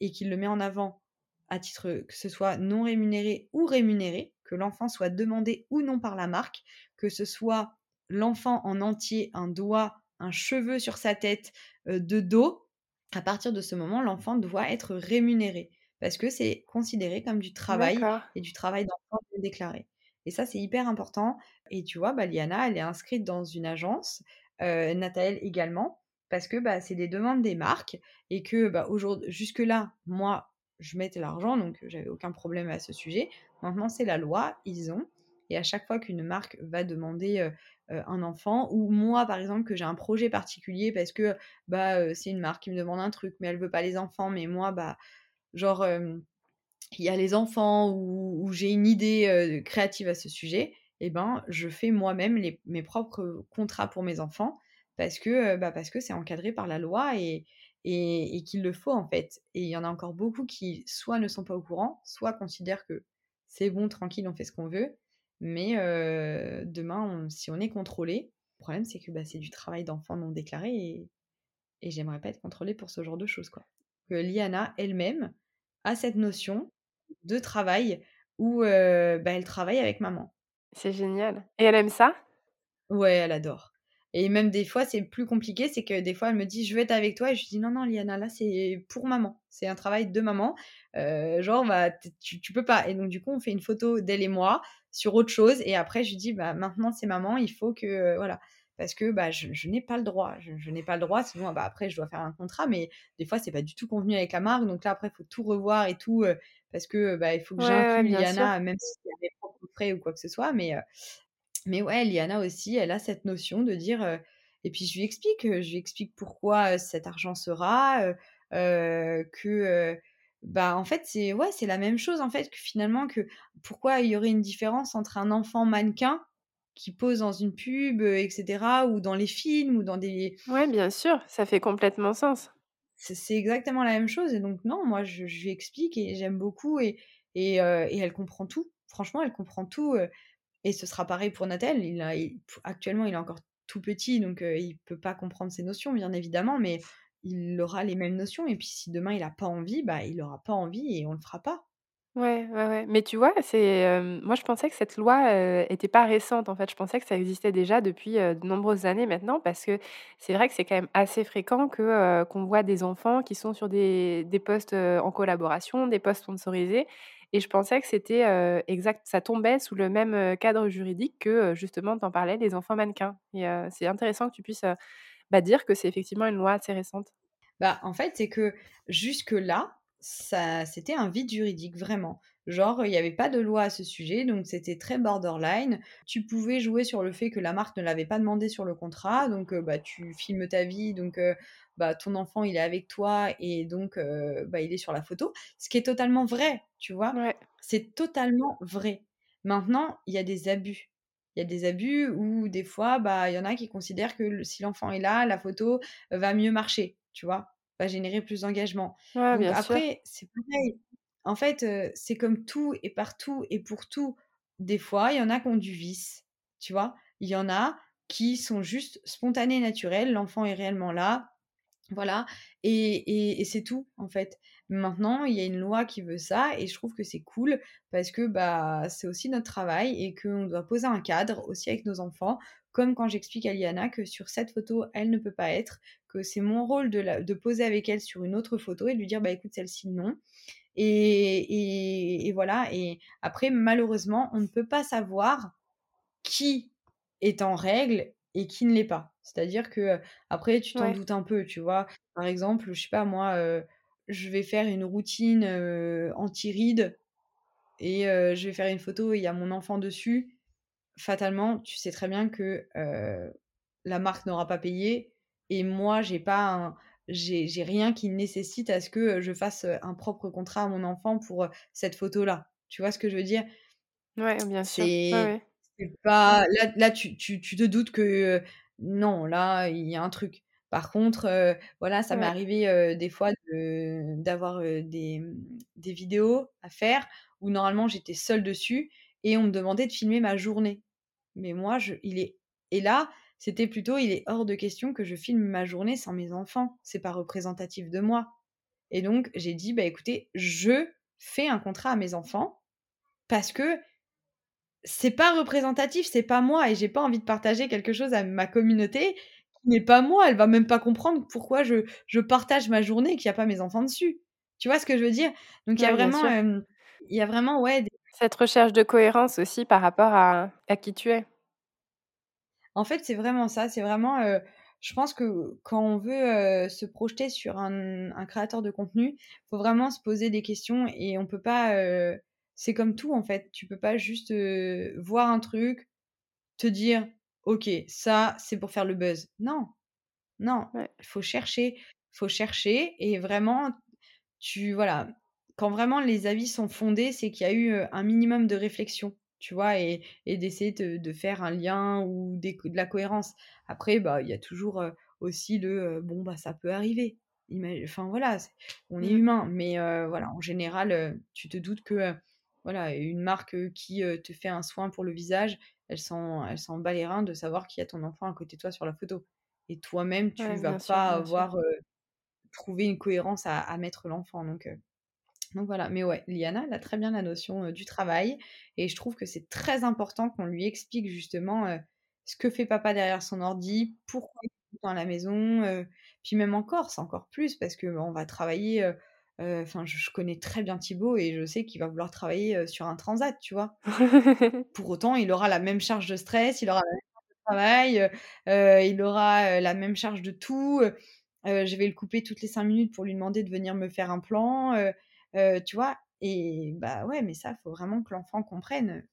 et qu'il le met en avant à titre que ce soit non rémunéré ou rémunéré, que l'enfant soit demandé ou non par la marque, que ce soit l'enfant en entier, un doigt, un cheveu sur sa tête, de dos, à partir de ce moment, l'enfant doit être rémunéré parce que c'est considéré comme du travail et du travail d'enfant déclaré. Et ça, c'est hyper important. Et tu vois, bah, Liana, elle est inscrite dans une agence euh, également, parce que bah, c'est des demandes des marques et que bah, jusque-là, moi, je mettais l'argent, donc j'avais aucun problème à ce sujet. Maintenant, c'est la loi, ils ont. Et à chaque fois qu'une marque va demander un enfant, ou moi, par exemple, que j'ai un projet particulier parce que bah, c'est une marque qui me demande un truc, mais elle veut pas les enfants, mais moi, bah, genre, il y a les enfants ou, j'ai une idée créative à ce sujet, eh ben, je fais moi-même mes propres contrats pour mes enfants parce que bah, c'est encadré par la loi et, et, qu'il le faut en fait. Et il y en a encore beaucoup qui soit ne sont pas au courant, soit considèrent que c'est bon, tranquille, on fait ce qu'on veut. Mais demain, si on est contrôlé, le problème c'est que bah, c'est du travail d'enfant non déclaré et, et j'aimerais pas être contrôlée pour ce genre de choses. Quoi. Que Liana elle-même a cette notion de travail où bah, elle travaille avec maman. C'est génial. Et elle aime ça? Ouais, elle adore. Et même des fois, c'est plus compliqué, c'est que des fois, elle me dit, je vais être avec toi, et je lui dis, non, non, Liana, là, c'est pour maman. C'est un travail de maman. Euh, genre, bah, tu, tu peux pas. Et donc, du coup, on fait une photo d'elle et moi sur autre chose, et après, je lui dis, bah, maintenant, c'est maman, il faut que, euh, voilà. Parce que bah, je, n'ai pas le droit. Je, n'ai pas le droit, sinon, bah, après, je dois faire un contrat, mais des fois, c'est pas du tout convenu avec la marque. Donc là, après, il faut tout revoir et tout. Euh, parce que bah, il faut que j'inclue Liana, même si c'est mes propres frais ou quoi que ce soit. Mais, mais ouais, Liana aussi, elle a cette notion de dire. et puis je lui explique, je lui explique pourquoi cet argent sera, que. bah en fait c'est ouais c'est la même chose en fait que finalement que pourquoi il y aurait une différence entre un enfant mannequin qui pose dans une pub etc ou dans les films ou dans des ouais bien sûr ça fait complètement sens c'est exactement la même chose. Et donc, non, moi, je, lui explique et j'aime beaucoup et, et, euh, et, elle comprend tout. Franchement, elle comprend tout. Euh, et ce sera pareil pour Nathel. Il a, actuellement, il est encore tout petit, donc euh, il peut pas comprendre ces notions, bien évidemment, mais il aura les mêmes notions. Et puis, si demain, il n'a pas envie, bah, il n'aura pas envie et on le fera pas. Ouais, ouais, ouais. Mais tu vois, c'est, moi je pensais que cette loi, n'était était pas récente en fait. Je pensais que ça existait déjà depuis, de nombreuses années maintenant parce que c'est vrai que c'est quand même assez fréquent que, qu'on voit des enfants qui sont sur des des postes, en collaboration, des postes sponsorisés et je pensais que c'était, exact ça tombait sous le même, cadre juridique que, justement tu en parlais, les enfants mannequins et c'est intéressant que tu puisses, bah, dire que c'est effectivement une loi assez récente. Bah, en fait, c'est que jusque là ça, c'était un vide juridique, vraiment. Genre, il n'y avait pas de loi à ce sujet, donc c'était très borderline. Tu pouvais jouer sur le fait que la marque ne l'avait pas demandé sur le contrat, donc euh, bah, tu filmes ta vie, donc euh, bah, ton enfant il est avec toi et donc euh, bah, il est sur la photo. Ce qui est totalement vrai, tu vois. C'est totalement vrai. Maintenant, il y a des abus. Il y a des abus où des fois, bah, il y en a qui considèrent que si l'enfant est là, la photo va mieux marcher, tu vois va générer plus d'engagement. Après, c'est pareil. En fait, c'est comme tout et partout et pour tout. Des fois, il y en a qui ont du vice, tu vois? Il y en a qui sont juste spontanés, naturels. L'enfant est réellement là. Voilà. Et, et, c'est tout, en fait. Maintenant, il y a une loi qui veut ça et je trouve que c'est cool parce que bah, c'est aussi notre travail et qu'on doit poser un cadre aussi avec nos enfants comme quand j'explique à Liana que sur cette photo, elle ne peut pas être, que c'est mon rôle de, de poser avec elle sur une autre photo et de lui dire, bah écoute, celle-ci, non. Et, et, voilà. Et après, malheureusement, on ne peut pas savoir qui est en règle et qui ne l'est pas. C'est-à-dire que après, tu t'en doutes un peu, tu vois. Par exemple, je sais pas moi, je vais faire une routine anti-rides et je vais faire une photo et il y a mon enfant dessus. Fatalement, tu sais très bien que la marque n'aura pas payé et moi, j'ai pas un, j'ai rien qui nécessite à ce que je fasse un propre contrat à mon enfant pour cette photo-là. Tu vois ce que je veux dire? Ouais, bien sûr. C'est pas là, là tu, tu, tu, te doutes que non, là il y a un truc. Par contre, voilà, ça m'est arrivé des fois d'avoir des, des vidéos à faire où normalement j'étais seule dessus et on me demandait de filmer ma journée. Mais moi, je, il est et là, c'était plutôt, il est hors de question que je filme ma journée sans mes enfants. C'est pas représentatif de moi. Et donc, j'ai dit, bah écoutez, je fais un contrat à mes enfants parce que c'est pas représentatif, c'est pas moi et j'ai pas envie de partager quelque chose à ma communauté qui n'est pas moi. Elle va même pas comprendre pourquoi je, je partage ma journée et qu'il n'y a pas mes enfants dessus. Tu vois ce que je veux dire? Donc, il y a vraiment, il y a vraiment, ouais. Cette recherche de cohérence aussi par rapport à, à qui tu es. En fait, c'est vraiment ça. C'est vraiment, je pense que quand on veut se projeter sur un, créateur de contenu, il faut vraiment se poser des questions et on peut pas. c'est comme tout en fait. Tu peux pas juste voir un truc, te dire, ok, ça c'est pour faire le buzz. Non, non. Il faut chercher, faut chercher et vraiment, tu voilà. Quand vraiment les avis sont fondés, c'est qu'il y a eu un minimum de réflexion tu vois, et, d'essayer de, faire un lien ou de la cohérence. Après, bah, il y a toujours aussi le bon, bah, ça peut arriver. Enfin, voilà, on est mmh. humain, mais voilà, en général, tu te doutes que, voilà, une marque qui te fait un soin pour le visage, elle s'en, elle s'en bat les reins de savoir qu'il y a ton enfant à côté de toi sur la photo. Et toi-même, tu vas pas avoir trouvé une cohérence à, à mettre l'enfant. Donc, donc voilà, mais ouais, Liana, elle a très bien la notion du travail et je trouve que c'est très important qu'on lui explique justement ce que fait papa derrière son ordi, pourquoi il est dans la maison, puis même encore, c'est encore plus parce que bah, on va travailler. Enfin, je, connais très bien Thibaut et je sais qu'il va vouloir travailler sur un transat, tu vois. Pour autant, il aura la même charge de stress, il aura la même charge de travail, il aura la même charge de tout. je vais le couper toutes les cinq minutes pour lui demander de venir me faire un plan tu vois? Et bah ouais, mais ça, faut vraiment que l'enfant comprenne.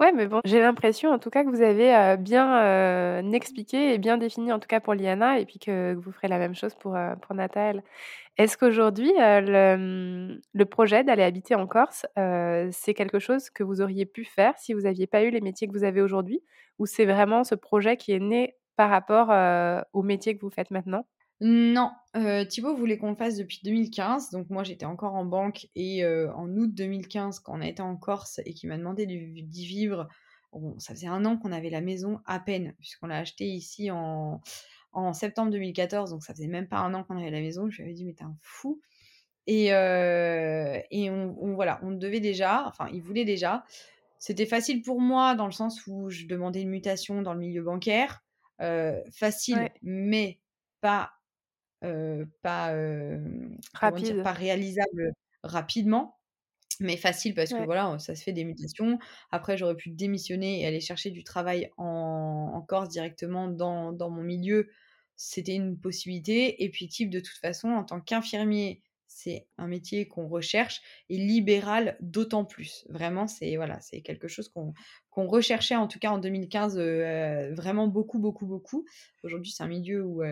Ouais, mais bon, j'ai l'impression en tout cas que vous avez bien expliqué et bien défini, en tout cas pour Liana, et puis que vous ferez la même chose pour, pour Nathalie. Est-ce qu'aujourd'hui, le, mmh, le, projet d'aller habiter en Corse, c'est quelque chose que vous auriez pu faire si vous n'aviez pas eu les métiers que vous avez aujourd'hui? Ou c'est vraiment ce projet qui est né par rapport au métier que vous faites maintenant? Non, euh, Thibaut voulait qu'on le fasse depuis 2015. Donc moi, j'étais encore en banque et en août 2015, quand on a été en Corse et qu'il m'a demandé d'y vivre, ça faisait un an qu'on avait la maison à peine, puisqu'on l'a acheté ici en, septembre 2014. Donc ça faisait même pas un an qu'on avait la maison. Je lui avais dit, mais t'es un fou. Et, et on, voilà, on devait déjà, enfin, il voulait déjà. C'était facile pour moi dans le sens où je demandais une mutation dans le milieu bancaire. facile, mais pas pas, Rapide. pas réalisable rapidement, mais facile parce que voilà, ça se fait des mutations. Après, j'aurais pu démissionner et aller chercher du travail en, Corse directement dans, dans mon milieu. C'était une possibilité. Et puis, type, de toute façon, en tant qu'infirmier, c'est un métier qu'on recherche et libéral d'autant plus. Vraiment, c'est voilà, c'est quelque chose qu'on recherchait en tout cas en 2015 vraiment beaucoup, beaucoup, beaucoup. Aujourd'hui, c'est un milieu où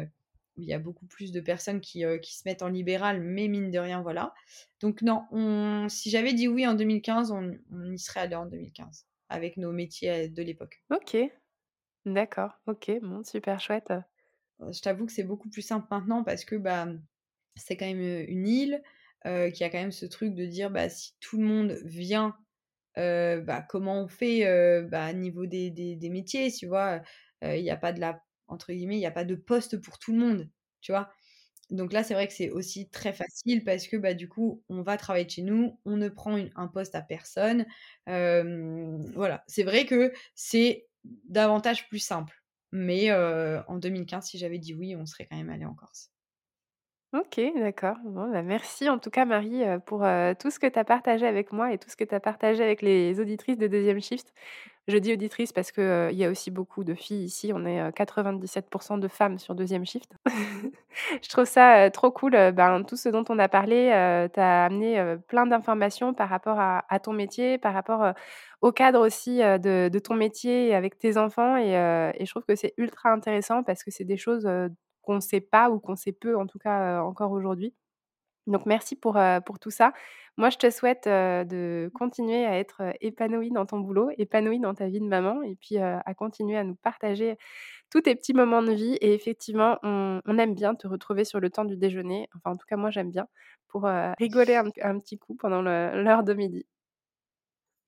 il y a beaucoup plus de personnes qui, euh, qui, se mettent en libéral, mais mine de rien, voilà. Donc non, on, si j'avais dit oui en 2015, on, on, y serait allé en 2015, avec nos métiers euh, de l'époque. Ok, d'accord, ok, bon, super chouette. Euh, je t'avoue que c'est beaucoup plus simple maintenant parce que bah, c'est quand même une île qui a quand même ce truc de dire bah, si tout le monde vient, bah, comment on fait bah, au niveau des, des, des, métiers, tu vois? Il n'y a pas de la entre guillemets, il n'y a pas de poste pour tout le monde, tu vois? Donc là, c'est vrai que c'est aussi très facile parce que bah, du coup, on va travailler chez nous, on ne prend un poste à personne. voilà, c'est vrai que c'est davantage plus simple. Mais en 2015, si j'avais dit oui, on serait quand même allé en Corse. Ok, d'accord. Bah, merci en tout cas Marie pour tout ce que tu as partagé avec moi et tout ce que tu as partagé avec les auditrices de Deuxième Shift. Je dis auditrices parce qu'il y a aussi beaucoup de filles ici. On est 97% de femmes sur Deuxième Shift. Je trouve ça trop cool. Ben, tout ce dont on a parlé, tu as amené plein d'informations par rapport à, ton métier, par rapport au cadre aussi de, ton métier avec tes enfants. Et, et je trouve que c'est ultra intéressant parce que c'est des choses qu'on ne sait pas ou qu'on sait peu, en tout cas encore aujourd'hui. Donc merci pour, pour tout ça. Moi, je te souhaite de continuer à être épanouie dans ton boulot, épanouie dans ta vie de maman et puis à continuer à nous partager tous tes petits moments de vie. Et effectivement, on, aime bien te retrouver sur le temps du déjeuner. Enfin, en tout cas, moi, j'aime bien pour rigoler un, petit coup pendant l'heure de midi.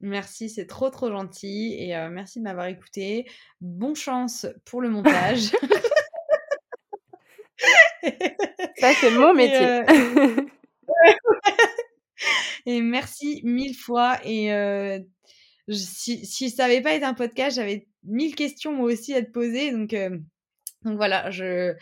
Merci, c'est trop trop gentil et merci de m'avoir écouté. Bon chance pour le montage. Ça, c'est mon métier. Et, merci mille fois. Et euh, si, si ça n'avait pas été un podcast, j'avais mille questions moi aussi à te poser. Donc, euh, donc voilà, je,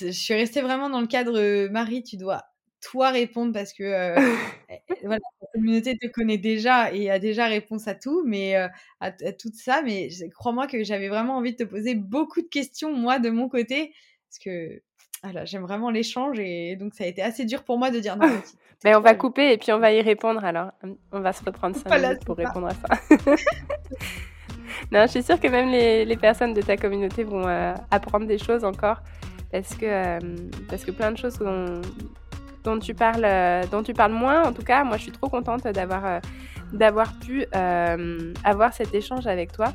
je suis restée vraiment dans le cadre Marie, tu dois toi répondre parce que euh, voilà, la communauté te connaît déjà et a déjà réponse à tout, mais à, à, tout ça. Mais crois-moi que j'avais vraiment envie de te poser beaucoup de questions, moi, de mon côté, parce que voilà, j'aime vraiment l'échange et donc ça a été assez dur pour moi de dire non. Mais ben, on va couper et puis on va y répondre alors. On va se reprendre 5 minutes pour répondre à ça. non, je suis sûre que même les, les personnes de ta communauté vont euh, apprendre des choses encore parce que, euh, parce que plein de choses dont, dont, tu parles, euh, dont tu parles moins, en tout cas, moi je suis trop contente d'avoir d'avoir pu avoir cet échange avec toi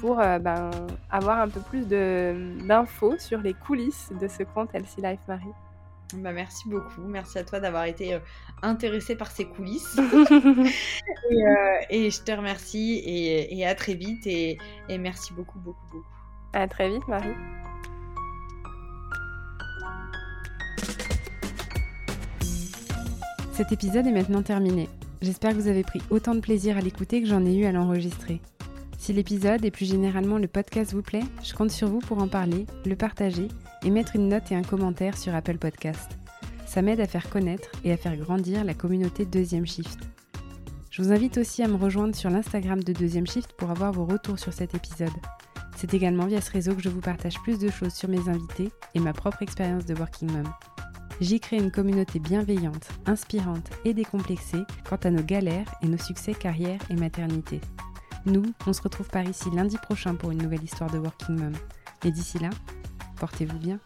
pour euh, ben, avoir un peu plus d'infos sur les coulisses de ce compte Elsie Life Marie. Bah, merci beaucoup. Merci à toi d'avoir été euh, intéressée par ces coulisses. Euh, et, je te remercie et, à très vite. Et, et, merci beaucoup, beaucoup, beaucoup. À très vite, Marie. Cet épisode est maintenant terminé. J'espère que vous avez pris autant de plaisir à l'écouter que j'en ai eu à l'enregistrer. Si l'épisode et plus généralement le podcast vous plaît, je compte sur vous pour en parler, le partager et mettre une note et un commentaire sur Apple Podcast. Ça m'aide à faire connaître et à faire grandir la communauté Deuxième Shift. Je vous invite aussi à me rejoindre sur l'Instagram de Deuxième Shift pour avoir vos retours sur cet épisode. C'est également via ce réseau que je vous partage plus de choses sur mes invités et ma propre expérience de Working Mom. J'y crée une communauté bienveillante, inspirante et décomplexée quant à nos galères et nos succès carrière et maternité. Nous, on se retrouve par ici lundi prochain pour une nouvelle histoire de Working Mom. Et d'ici là, portez-vous bien.